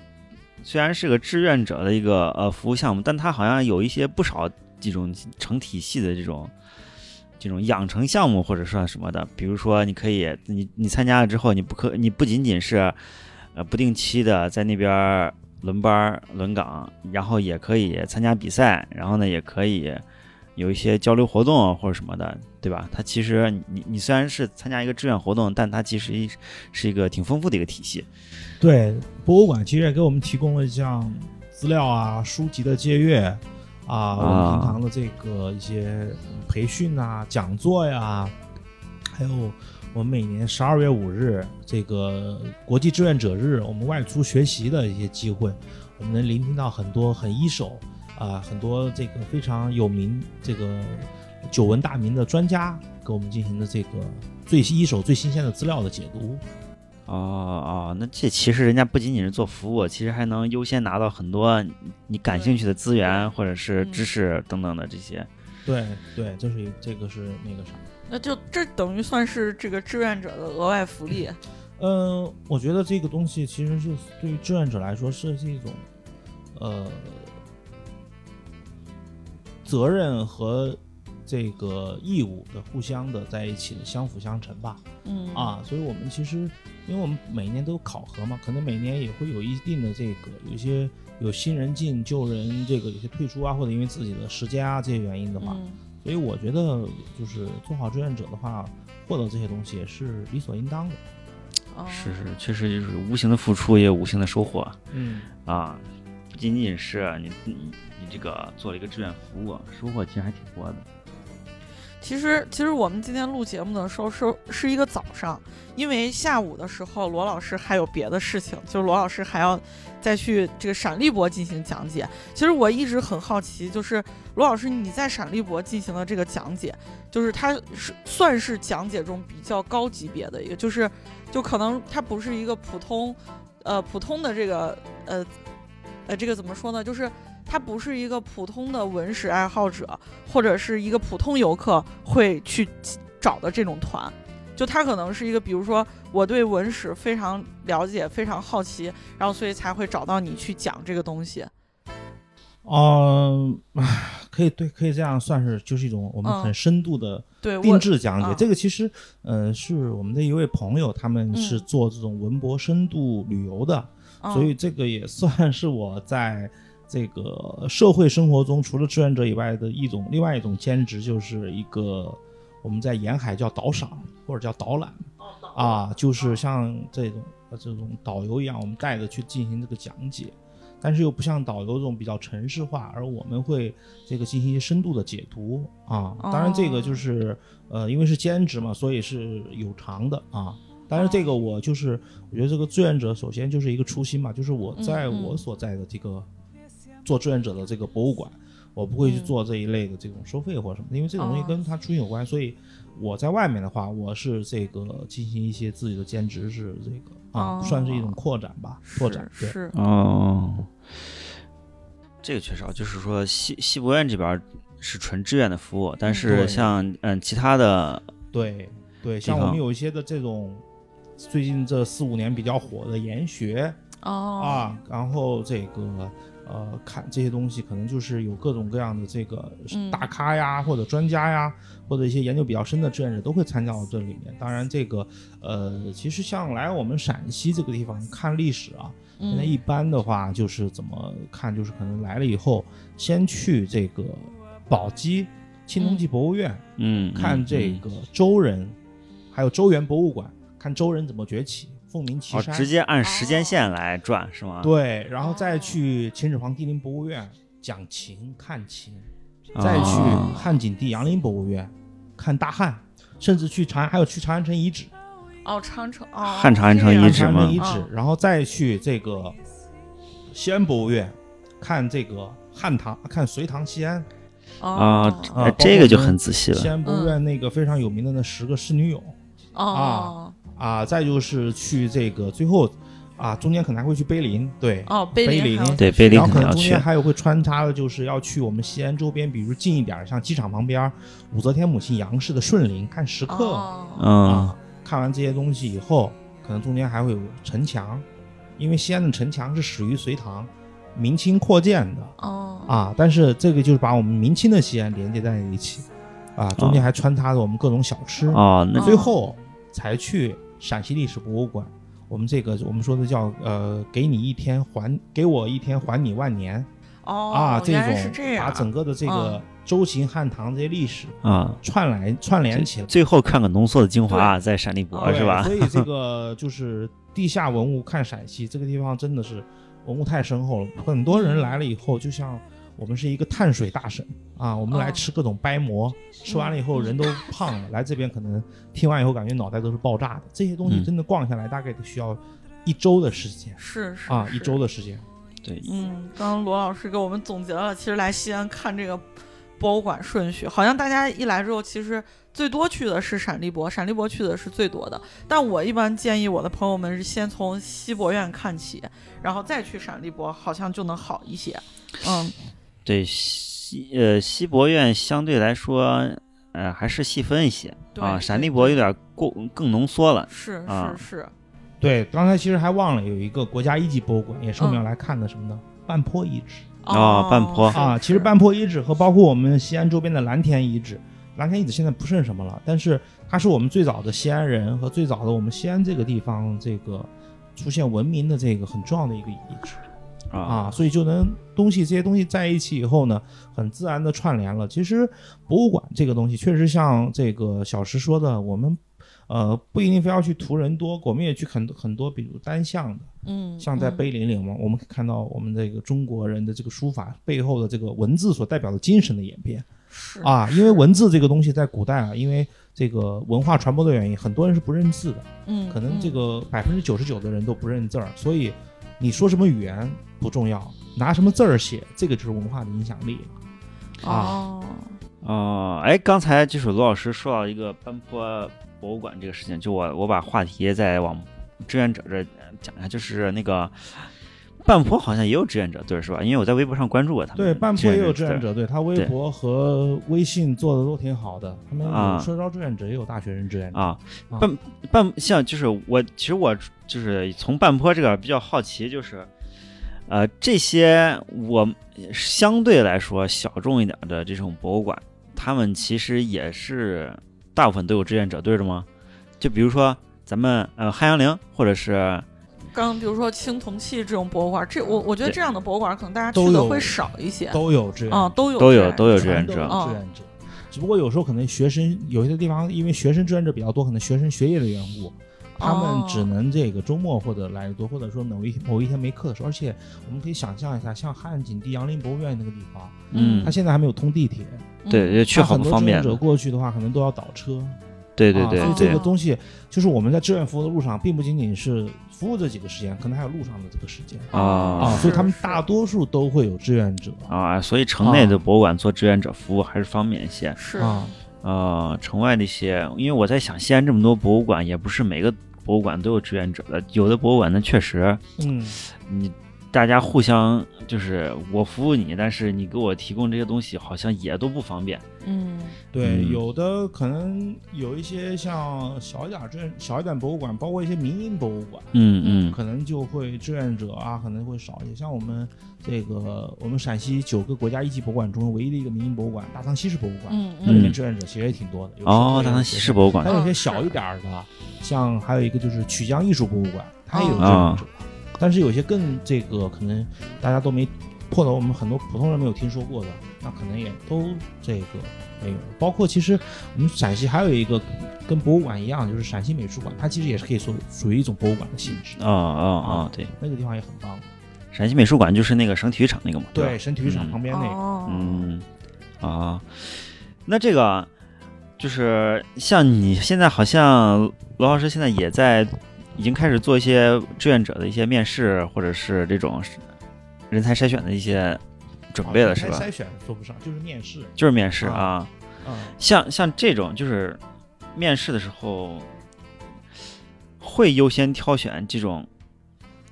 虽然是个志愿者的一个呃服务项目，但他好像有一些不少这种成体系的这种这种养成项目或者算什么的，比如说你可以你你参加了之后，你不可你不仅仅是呃不定期的在那边儿轮班轮岗，然后也可以参加比赛，然后呢也可以有一些交流活动或者什么的，对吧？它其实你你你虽然是参加一个志愿活动，但它其实一是一个挺丰富的一个体系。对，博物馆其实也给我们提供了像资料啊、书籍的借阅啊，我们平常的这个一些培训啊、讲座呀，还有我们每年十二月五日这个国际志愿者日，我们外出学习的一些机会，我们能聆听到很多很一手啊，很多这个非常有名这个久闻大名的专家给我们进行的这个最一手、最新鲜的资料的解读。哦哦，那这其实人家不仅仅是做服务，其实还能优先拿到很多你你感兴趣的资源或者是知识等等的这些。对对，这是这个是那个啥。那就这等于算是这个志愿者的额外福利。嗯，我觉得这个东西其实是对于志愿者来说是是一种，呃，责任和这个义务的互相的在一起的相辅相成吧。嗯啊，所以我们其实，因为我们每年都有考核嘛，可能每年也会有一定的这个，有些有新人进旧人这个有些退出啊，或者因为自己的时间啊这些原因的话，嗯所以我觉得就是做好志愿者的话，获得这些东西也是理所应当的。哦是是，确实就是无形的付出也有无形的收获嗯，啊，不仅仅是你你你这个做了一个志愿服务，收获其实还挺多的。其实，其实我们今天录节目的时候是是一个早上，因为下午的时候罗老师还有别的事情，就是罗老师还要再去这个陕历博进行讲解。其实我一直很好奇，就是罗老师你在陕历博进行的这个讲解，就是它是算是讲解中比较高级别的一个，就是就可能它不是一个普通，呃普通的这个呃呃这个怎么说呢，就是。它不是一个普通的文史爱好者，或者是一个普通游客会去找的这种团，就他可能是一个，比如说我对文史非常了解，非常好奇，然后所以才会找到你去讲这个东西。嗯、唉可以对，可以这样算是就是一种我们嗯。很深度的定制讲解。啊这个其实，呃，是我们的一位朋友，他们是嗯做这种文博深度旅游的，嗯。所以这个也算是我在这个社会生活中，除了志愿者以外的一种另外一种兼职，就是一个我们在沿海叫导赏或者叫导览。啊，就是像这种呃这种导游一样，我们带着去进行这个讲解。但是又不像导游这种比较城市化，而我们会这个进行一些深度的解读啊。当然，这个就是呃，因为是兼职嘛，所以是有偿的啊。但是这个我就是，我觉得这个志愿者首先就是一个初心嘛，就是我在我所在的这个做志愿者的这个博物馆，我不会去嗯做这一类的这种收费或者什么，因为这种东西哦跟他初心有关。所以我在外面的话，我是这个进行一些自己的兼职，是这个啊，哦算是一种扩展吧，拓展对。是是哦，这个确实啊，就是说西西博院这边是纯志愿的服务，但是像嗯其他的对对，像我们有一些的这种最近这四五年比较火的研学哦啊，然后这个呃看这些东西，可能就是有各种各样的这个嗯。大咖呀，或者专家呀，或者一些研究比较深的志愿者都会参加到这里面。当然，这个呃，其实像来我们陕西这个地方看历史啊，现在嗯。一般的话就是怎么看，就是可能来了以后，先去这个宝鸡青铜器博物院，嗯，看这个周人，还有周原博物馆，看周人怎么崛起，凤鸣岐哦，山。直接按时间线来转是吗？对，然后再哦去秦始皇帝陵博物院讲秦看秦，再去哦汉景帝杨陵博物院看大汉，甚至去长安，还有去长安城遗址，哦，长城哦，汉长安城遗址吗？长安城遗址嗯，然后再去这个西安博物院看这个汉唐，看隋唐西安。啊这个就很仔细了。西安博物院那个非常有名的那十个仕女俑哦。啊，再就是去这个最后啊，中间可能还会去碑林，对，哦，碑碑林。对碑林然后可能中间还有会穿插的，就是要去我们西安周边，比如近一点，像机场旁边武则天母亲杨氏的顺陵看石刻、啊。看完这些东西以后，可能中间还会有城墙，因为西安的城墙是始于隋唐，明清扩建的。哦。啊。但是这个就是把我们明清的西安连接在一起啊，中间还穿插着我们各种小吃。啊，那最后才去陕西历史博物馆。我们这个我们说的叫呃，给你一天还给我一天还你万年、哦啊，这种把，整个的这个嗯周秦汉唐这些历史啊，串来串联起来，最后看个浓缩的精华，在陕历博哦是吧？所以这个就是地下文物看陕西这个地方真的是文物太深厚了，很多人来了以后就像。我们是一个碳水大省啊，我们来哦吃各种掰馍，吃完了以后人都胖了，来这边可能听完以后感觉脑袋都是爆炸的。这些东西嗯真的逛下来大概得需要一周的时间是是啊，是一周的时间。对，嗯，刚刚罗老师给我们总结了，其实来西安看这个博物馆顺序，好像大家一来之后，其实最多去的是陕历博，陕历博去的是最多的。但我一般建议我的朋友们是先从西博院看起，然后再去陕历博，好像就能好一些。嗯，对西呃西博院相对来说，呃还是细分一些啊，陕对历博有点过更浓缩了。是啊是是，对，刚才其实还忘了有一个国家一级博物馆，也是我们嗯要来看的什么呢？半坡遗址哦半坡啊。其实半坡遗址和包括我们西安周边的蓝田遗址，蓝田遗址现在不剩什么了，但是它是我们最早的西安人和最早的我们西安这个地方这个出现文明的这个很重要的一个遗址。啊啊，所以就能东西这些东西在一起以后呢，很自然的串联了。其实博物馆这个东西确实像这个小石说的，我们呃不一定非要去图人多，我们也去很多很多，比如单向的，嗯，像在嗯碑林里嘛，我们可以看到我们这个中国人的这个书法背后的这个文字所代表的精神的演变是啊，因为文字这个东西在古代啊，因为这个文化传播的原因，很多人是不认字的。嗯，可能这嗯个百分之九十九的人都不认字儿，所以你说什么语言不重要，拿什么字儿写，这个就是文化的影响力了。啊哦，哦，哎，刚才就是罗老师说到一个班坡博物馆这个事情，就我我把话题再往志愿者这呃讲一下，就是那个半坡好像也有志愿者队是吧？因为我在微博上关注过他们。对，半坡也有志愿。者队，他微博和微信做的都挺好的，他们啊有社招志愿者，也有大学生志愿者。啊啊，半半像就是我，其实我就是从半坡这个比较好奇，就是，呃，这些我相对来说小众一点的这种博物馆，他们其实也是大部分都有志愿者队的吗？就比如说咱们呃汉阳陵，或者是刚比如说青铜器这种博物馆，这我我觉得这样的博物馆可能大家去的会少一些。都有志愿者，啊，都有都有志愿者都有志愿者全都有哦志愿者。只不过有时候可能学生有些地方因为学生志愿者比较多，可能学生学业的缘故，他们哦只能这个周末或者来的多，或者说某一某一天没课的时候。而且我们可以想象一下，像汉景帝杨陵博物院那个地方，嗯它，现在还没有通地铁，对，也去很不方便多志愿者。过去的话，可能都要倒车。对对对啊所以这个东西就是我们在志愿服务的路上，并不仅仅是服务这几个时间，可能还有路上的这个时间啊啊。所以他们大多数都会有志愿者啊，所以城内的博物馆做志愿者服务还是方便一些。是啊。呃，城外的一些，因为我在想，西安这么多博物馆，也不是每个博物馆都有志愿者的，有的博物馆呢，确实嗯，你大家互相就是我服务你，但是你给我提供这些东西，好像也都不方便。嗯对，嗯有的可能有一些像小一点儿志愿小一点博物馆，包括一些民营博物馆，嗯嗯可能就会志愿者啊，可能会少一些。像我们这个我们陕西九个国家一级博物馆中唯一的一个民营博物馆——大唐西市博物馆，嗯那里面嗯志愿者其实也挺多的。有哦，大唐西市博物馆还有一些嗯小一点儿的，像还有一个就是曲江艺术博物馆，它也有志哦愿者，但是有些更这个可能大家都没或者我们很多普通人没有听说过的，那可能也都这个没有。包括其实我们陕西还有一个跟博物馆一样，就是陕西美术馆，它其实也是可以说属于一种博物馆的性质。啊啊啊，对，那个地方也很棒。陕西美术馆就是那个省体育场那个嘛？对，吧省体育场嗯旁边那个。哦，嗯啊，那这个就是像你现在好像罗老师现在也在已经开始做一些志愿者的一些面试，或者是这种人才筛选的一些准备了，是吧？啊筛选说不上，就是面试。就是面试啊啊，嗯，像像这种就是面试的时候会优先挑选这种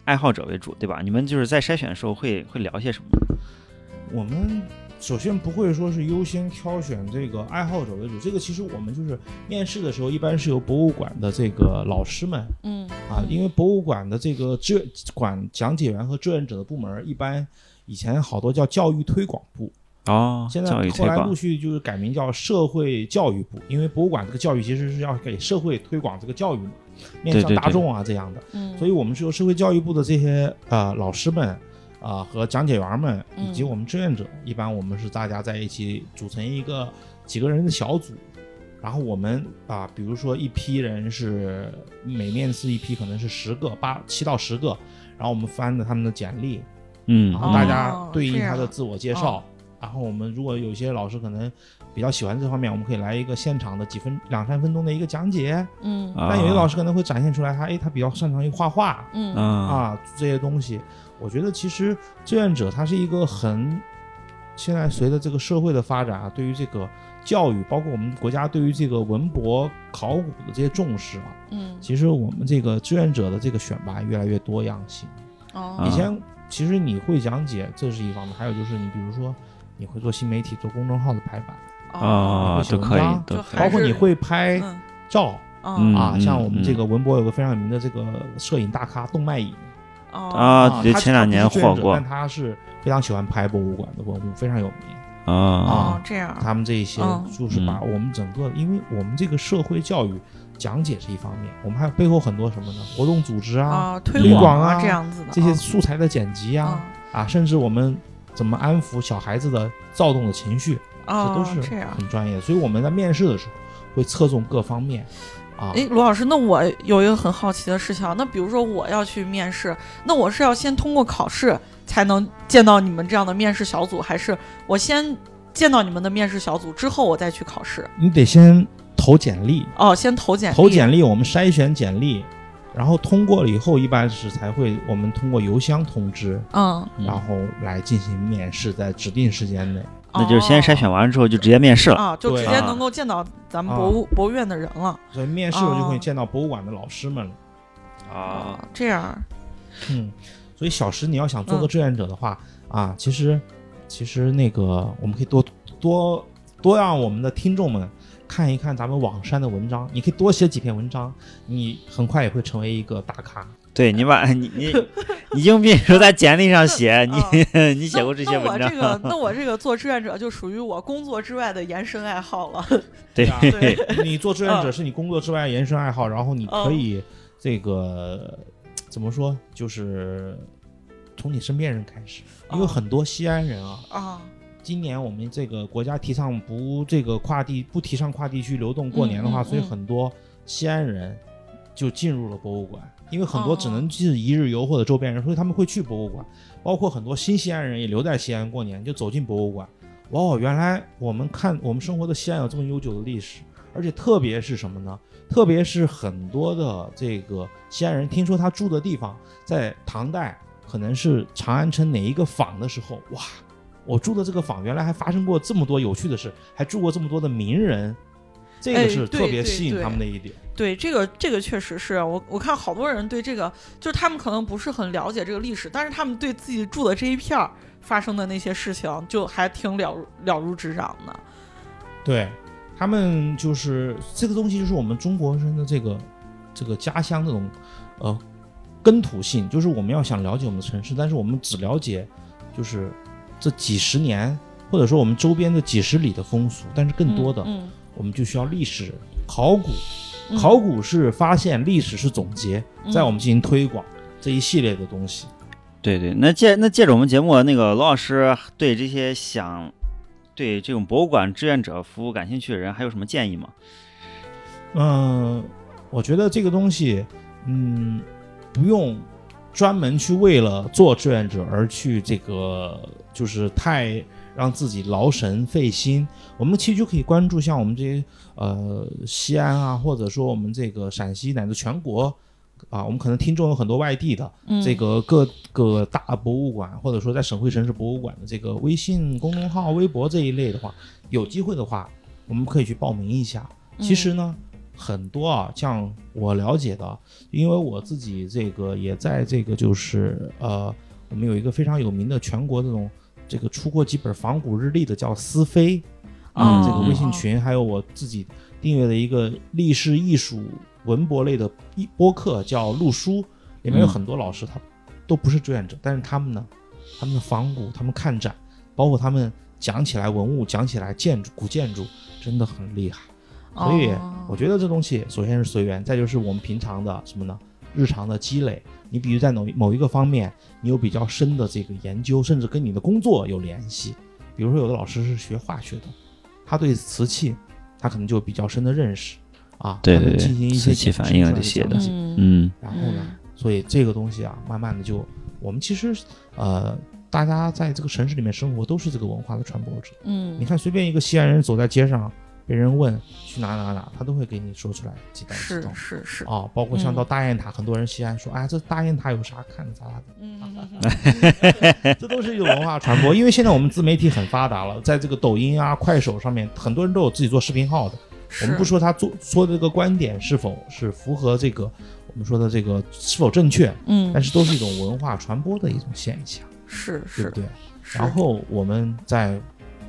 爱好者为主，对吧？你们就是在筛选的时候会会聊些什么？我们首先不会说是优先挑选这个爱好者为主，这个其实我们就是面试的时候，一般是由博物馆的这个老师们嗯。啊，因为博物馆的这个志愿馆讲解员和志愿者的部门，一般以前好多叫教育推广部，哦，现在后来陆续就是改名叫社会教育部，因为博物馆这个教育其实是要给社会推广这个教育嘛，面向大众啊这样的。嗯，所以我们是由社会教育部的这些呃老师们啊、和讲解员们，以及嗯。我们志愿者，一般我们是大家在一起组成一个几个人的小组，然后我们啊、比如说一批人是每面试一批可能是十个八七到十个，然后我们翻着他们的简历，嗯然后大家哦对应他的自我介绍。然后我们如果有些老师可能比较喜欢这方面，我们可以来一个现场的几分两三分钟的一个讲解。嗯啊。但有些老师可能会展现出来他，哎，他比较擅长于画画，嗯。啊啊，这些东西，我觉得其实志愿者他是一个很，现在随着这个社会的发展啊，对于这个教育，包括我们国家对于这个文博考古的这些重视啊，嗯。其实我们这个志愿者的这个选拔越来越多样性。哦。啊。以前其实你会讲解，这是一方面，还有就是你比如说你会做新媒体，做公众号的排版，啊，写都可以包括你会拍嗯。照啊，像我们这嗯个文博有个非常有名的这个摄影大咖动漫影。哦啊对他前两年火过但他是非常喜欢拍博物馆的文物，非常有名。啊哦这样他们这一些嗯就是把我们整个，因为我们这个社会教育讲解是一方面，我们还有背后很多什么呢？活动组织啊，啊推推广啊啊这样子的这些啊素材的剪辑啊，啊啊，甚至我们怎么安抚小孩子的躁动的情绪，这哦都是。很专业的。所以我们在面试的时候会侧重各方面啊。哎，罗老师，那我有一个很好奇的事情啊，那比如说我要去面试，那我是要先通过考试才能见到你们这样的面试小组，还是我先见到你们的面试小组之后我再去考试？你得先投简历，哦，先投简历。投简历，我们筛选简历，然后通过了以后，一般是才会我们通过邮箱通知，嗯，嗯然后来进行面试，在指定时间内。那就是先筛选完之后就直接面试了。啊，就直接啊。能够见到咱们啊。博物、博物院的人了。所以面试我就会哦。见到博物馆的老师们了。啊，这样嗯，所以小石，你要想做个嗯。志愿者的话、啊，其实其实那个我们可以多多多让我们的听众们看一看咱们网山的文章，你可以多写几篇文章，你很快也会成为一个大咖。对你把你你你应聘时候在简历上写 [LAUGHS] 你啊 [LAUGHS] 你写过这些文章那我这，个，[LAUGHS] 那我这个做志愿者就属于我工作之外的延伸爱好了。对啊对你做志愿者嗯是你工作之外的延伸爱好，然后你可嗯以这个怎么说，就是从你身边人开始，因为哦很多西安人啊，啊，今年我们这个国家提倡不这个跨地不提倡跨地区流动过年的话，嗯嗯所以嗯很多西安人就进入了博物馆，因为很多只哦能是一日游或者周边人，所以他们会去博物馆。包括很多新西安人也留在西安过年，就走进博物馆。哇，原来我们看我们生活的西安有这么悠久的历史，而且特别是什么呢？特别是很多的这个西安人，听说他住的地方在唐代可能是长安城哪一个坊的时候，哇，我住的这个坊原来还发生过这么多有趣的事，还住过这么多的名人，这哎个是特别吸引他们的一点。对这个这个确实是我我看好多人对这个，就是他们可能不是很了解这个历史，但是他们对自己住的这一片儿发生的那些事情，就还挺了如了如指掌的。对他们就是这个东西，就是我们中国人的这个这个家乡这种呃根土性，就是我们要想了解我们的城市，但是我们只了解就是这几十年，或者说我们周边的几十里的风俗，但是更多的、嗯，我们就需要历史考古。嗯考古是发现，历史是总结，嗯在我们进行推广这一系列的东西。对对，那借那借着我们节目，那个罗老师对这些想对这种博物馆志愿者服务感兴趣的人，还有什么建议吗？嗯，我觉得这个东西，嗯，不用专门去为了做志愿者而去这个，就是太让自己劳神费心。我们其实就可以关注像我们这些呃西安啊，或者说我们这个陕西乃至全国啊，我们可能听众有很多外地的，嗯这个各个大博物馆，或者说在省会城市博物馆的这个微信公众号、微博这一类的话，有机会的话，我们可以去报名一下。其实呢，很多啊，像我了解的，因为我自己这个也在这个就是呃，我们有一个非常有名的全国这种这个出过几本仿古日历的叫思飞啊、嗯这个微信群，还有我自己订阅的一个历史艺术文博类的一播客叫陆书，里面有嗯很多老师他都不是志愿者，但是他们呢，他们的仿古，他们看展，包括他们讲起来文物，讲起来建筑古建筑，真的很厉害。所以哦我觉得这东西首先是随缘，再就是我们平常的什么呢？日常的积累。你比如在某某一个方面，你有比较深的这个研究，甚至跟你的工作有联系。比如说，有的老师是学化学的，他对瓷器他可能就有比较深的认识啊，对对对进行一些瓷器反应啊这些的东西。嗯嗯然后呢，所以这个东西啊，慢慢的就我们其实呃，大家在这个城市里面生活都是这个文化的传播者。嗯你看，随便一个西安人走在街上，被人问去哪哪哪，他都会给你说出来几道几是。是是，啊、包括像嗯到大雁塔，很多人西安说，哎，这大雁塔有啥看的咋咋的，嗯 [LAUGHS] 这都是一种文化传播。因为现在我们自媒体很发达了，在这个抖音啊、快手上面，很多人都有自己做视频号的。我们不说他做说的这个观点是否是符合这个我们说的这个是否正确，嗯但是都是一种文化传播的一种现象，是是对不，对？是然后我们在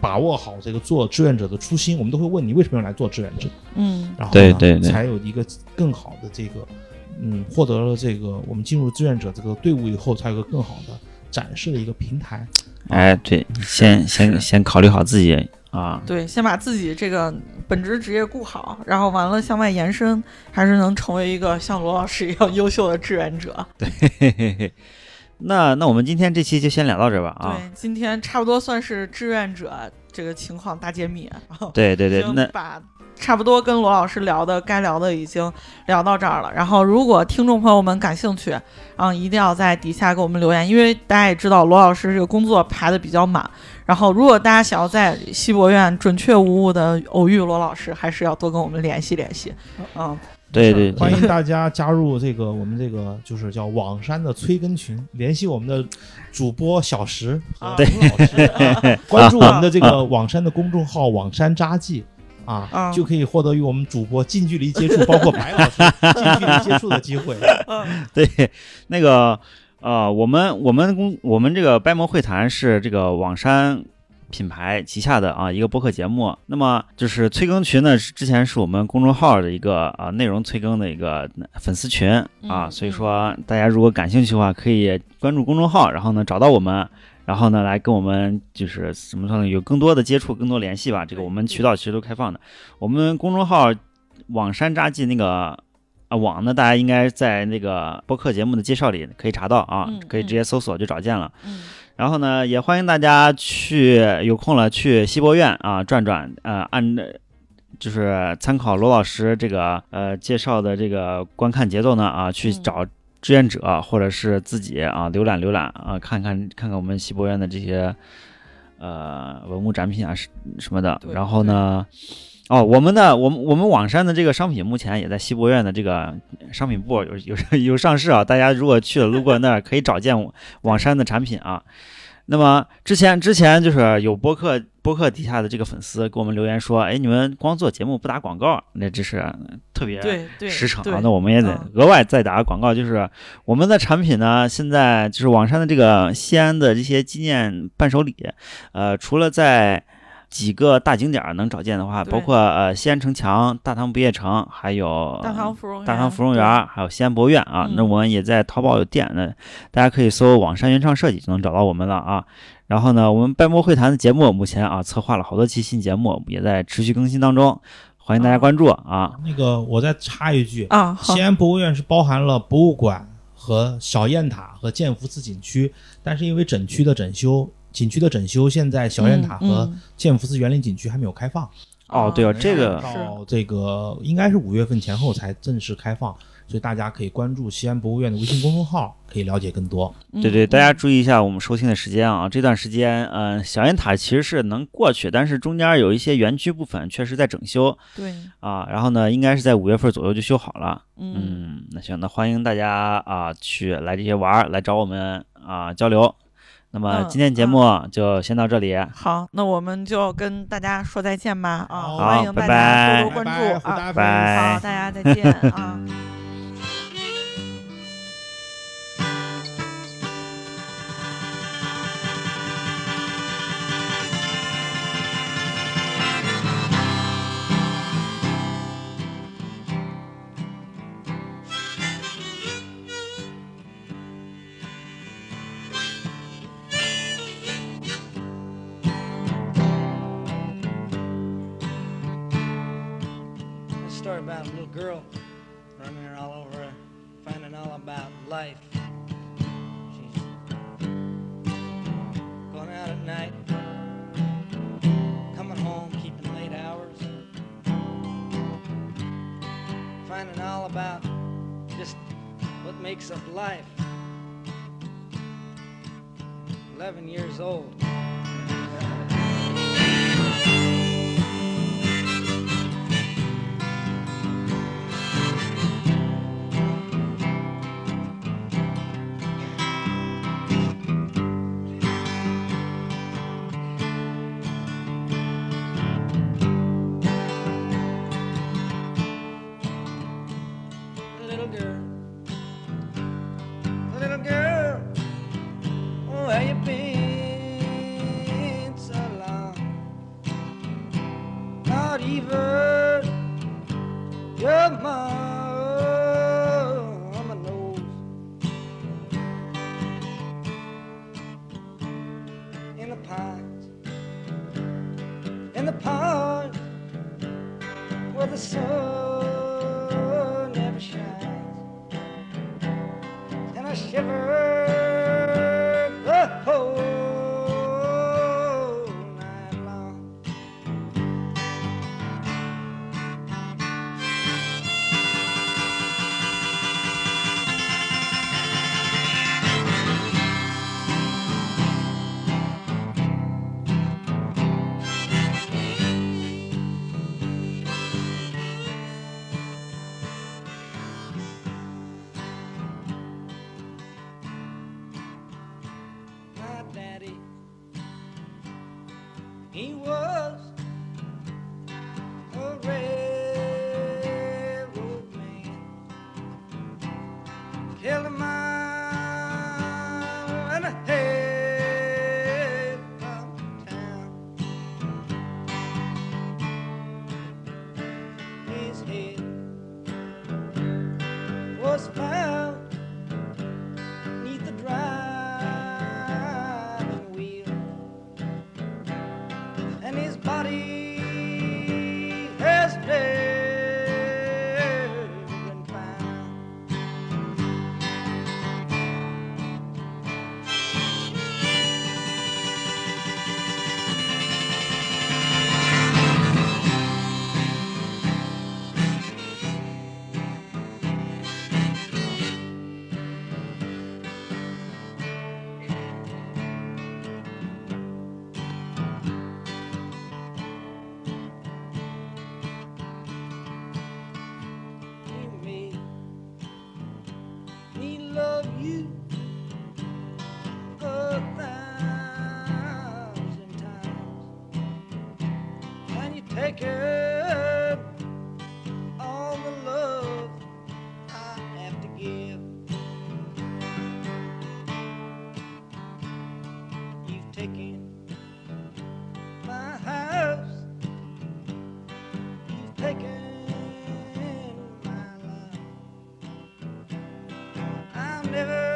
把握好这个做志愿者的初心，我们都会问你为什么要来做志愿者，嗯然后呢对对对才有一个更好的这个，嗯，获得了这个我们进入志愿者这个队伍以后，才有个更好的展示的一个平台。哎，对，先先先考虑好自己啊，对，先把自己这个本职职业顾好，然后完了向外延伸，还是能成为一个像罗老师一样优秀的志愿者。嘿嘿嘿。那那我们今天这期就先聊到这儿吧啊。对，今天差不多算是志愿者这个情况大揭秘。对对对那把差不多跟罗老师聊的该聊的已经聊到这儿了。然后，如果听众朋友们感兴趣，嗯，一定要在底下给我们留言，因为大家也知道罗老师这个工作排的比较满。然后，如果大家想要在西博院准确无误的偶遇罗老师，还是要多跟我们联系联系。嗯，对对对，欢迎大家加入这个我们这个就是叫网山的催更群，联系我们的主播小石和老师，啊 [LAUGHS] 关注我们的这个网山的公众号“网山札记”。啊，啊就可以获得与我们主播近距离接触，包括白老师 [LAUGHS] 近距离接触的机会。[LAUGHS] 对，那个呃，我们我们公我们这个掰馍会谈是这个网山品牌旗下的啊一个播客节目。那么就是催更群呢，是之前是我们公众号的一个啊内容催更的一个粉丝群啊，嗯所以说大家如果感兴趣的话，可以关注公众号，然后呢找到我们。然后呢，来跟我们就是怎么说呢，有更多的接触，更多联系吧。这个我们渠道其实都开放的。我们公众号“网山札记”那个啊网呢，大家应该在那个播客节目的介绍里可以查到啊，嗯可以直接搜索就找见了。嗯然后呢，也欢迎大家去有空了去西博院啊转转，呃，按就是参考罗老师这个呃介绍的这个观看节奏呢啊，去嗯找志愿者或者是自己啊浏览浏览啊，看看看看我们西博院的这些呃文物展品啊什什么的。然后呢，哦，我们的我们我们网山的这个商品目前也在西博院的这个商品部有有 [LAUGHS] 有上市啊，大家如果去了路过那儿可以找见网 [LAUGHS] 山的产品啊。那么之前之前就是有播客播客底下的这个粉丝给我们留言说，哎，你们光做节目不打广告，那这是特别对对，对实诚啊。那我们也得嗯额外再打个广告，就是我们的产品呢，现在就是网山的这个西安的这些纪念伴手礼，呃，除了在几个大景点儿能找见的话，包括呃西安城墙、大唐不夜城，还有大唐芙蓉园大唐芙蓉园儿，还有西安博物院啊。嗯那我们也在淘宝有店那，大家可以搜“网山原创设计”就能找到我们了啊。然后呢，我们拜墨会谈的节目目前啊策划了好多期新节目，也在持续更新当中，欢迎大家关注啊。那个，我再插一句，啊，西安博物院是包含了博物馆和小雁塔和建福寺景区，但是因为整区的整修，景区的整修，现在小雁塔和嗯建福寺园林景区还没有开放。哦，对哦，啊这个这个应该是五月份前后才正式开放，所以大家可以关注西安博物院的微信公众号，可以了解更多。嗯对对，大家注意一下我们收听的时间啊，这段时间，嗯、小雁塔其实是能过去，但是中间有一些园区部分确实在整修对，啊，然后呢，应该是在五月份左右就修好了。嗯嗯，那行，那欢迎大家啊去来这些玩儿，来找我们啊交流。那么嗯今天节目就先到这里，好，那我们就跟大家说再见吧啊！好欢迎大拜拜家多多关注啊！拜拜好，大家再见啊！[LAUGHS] never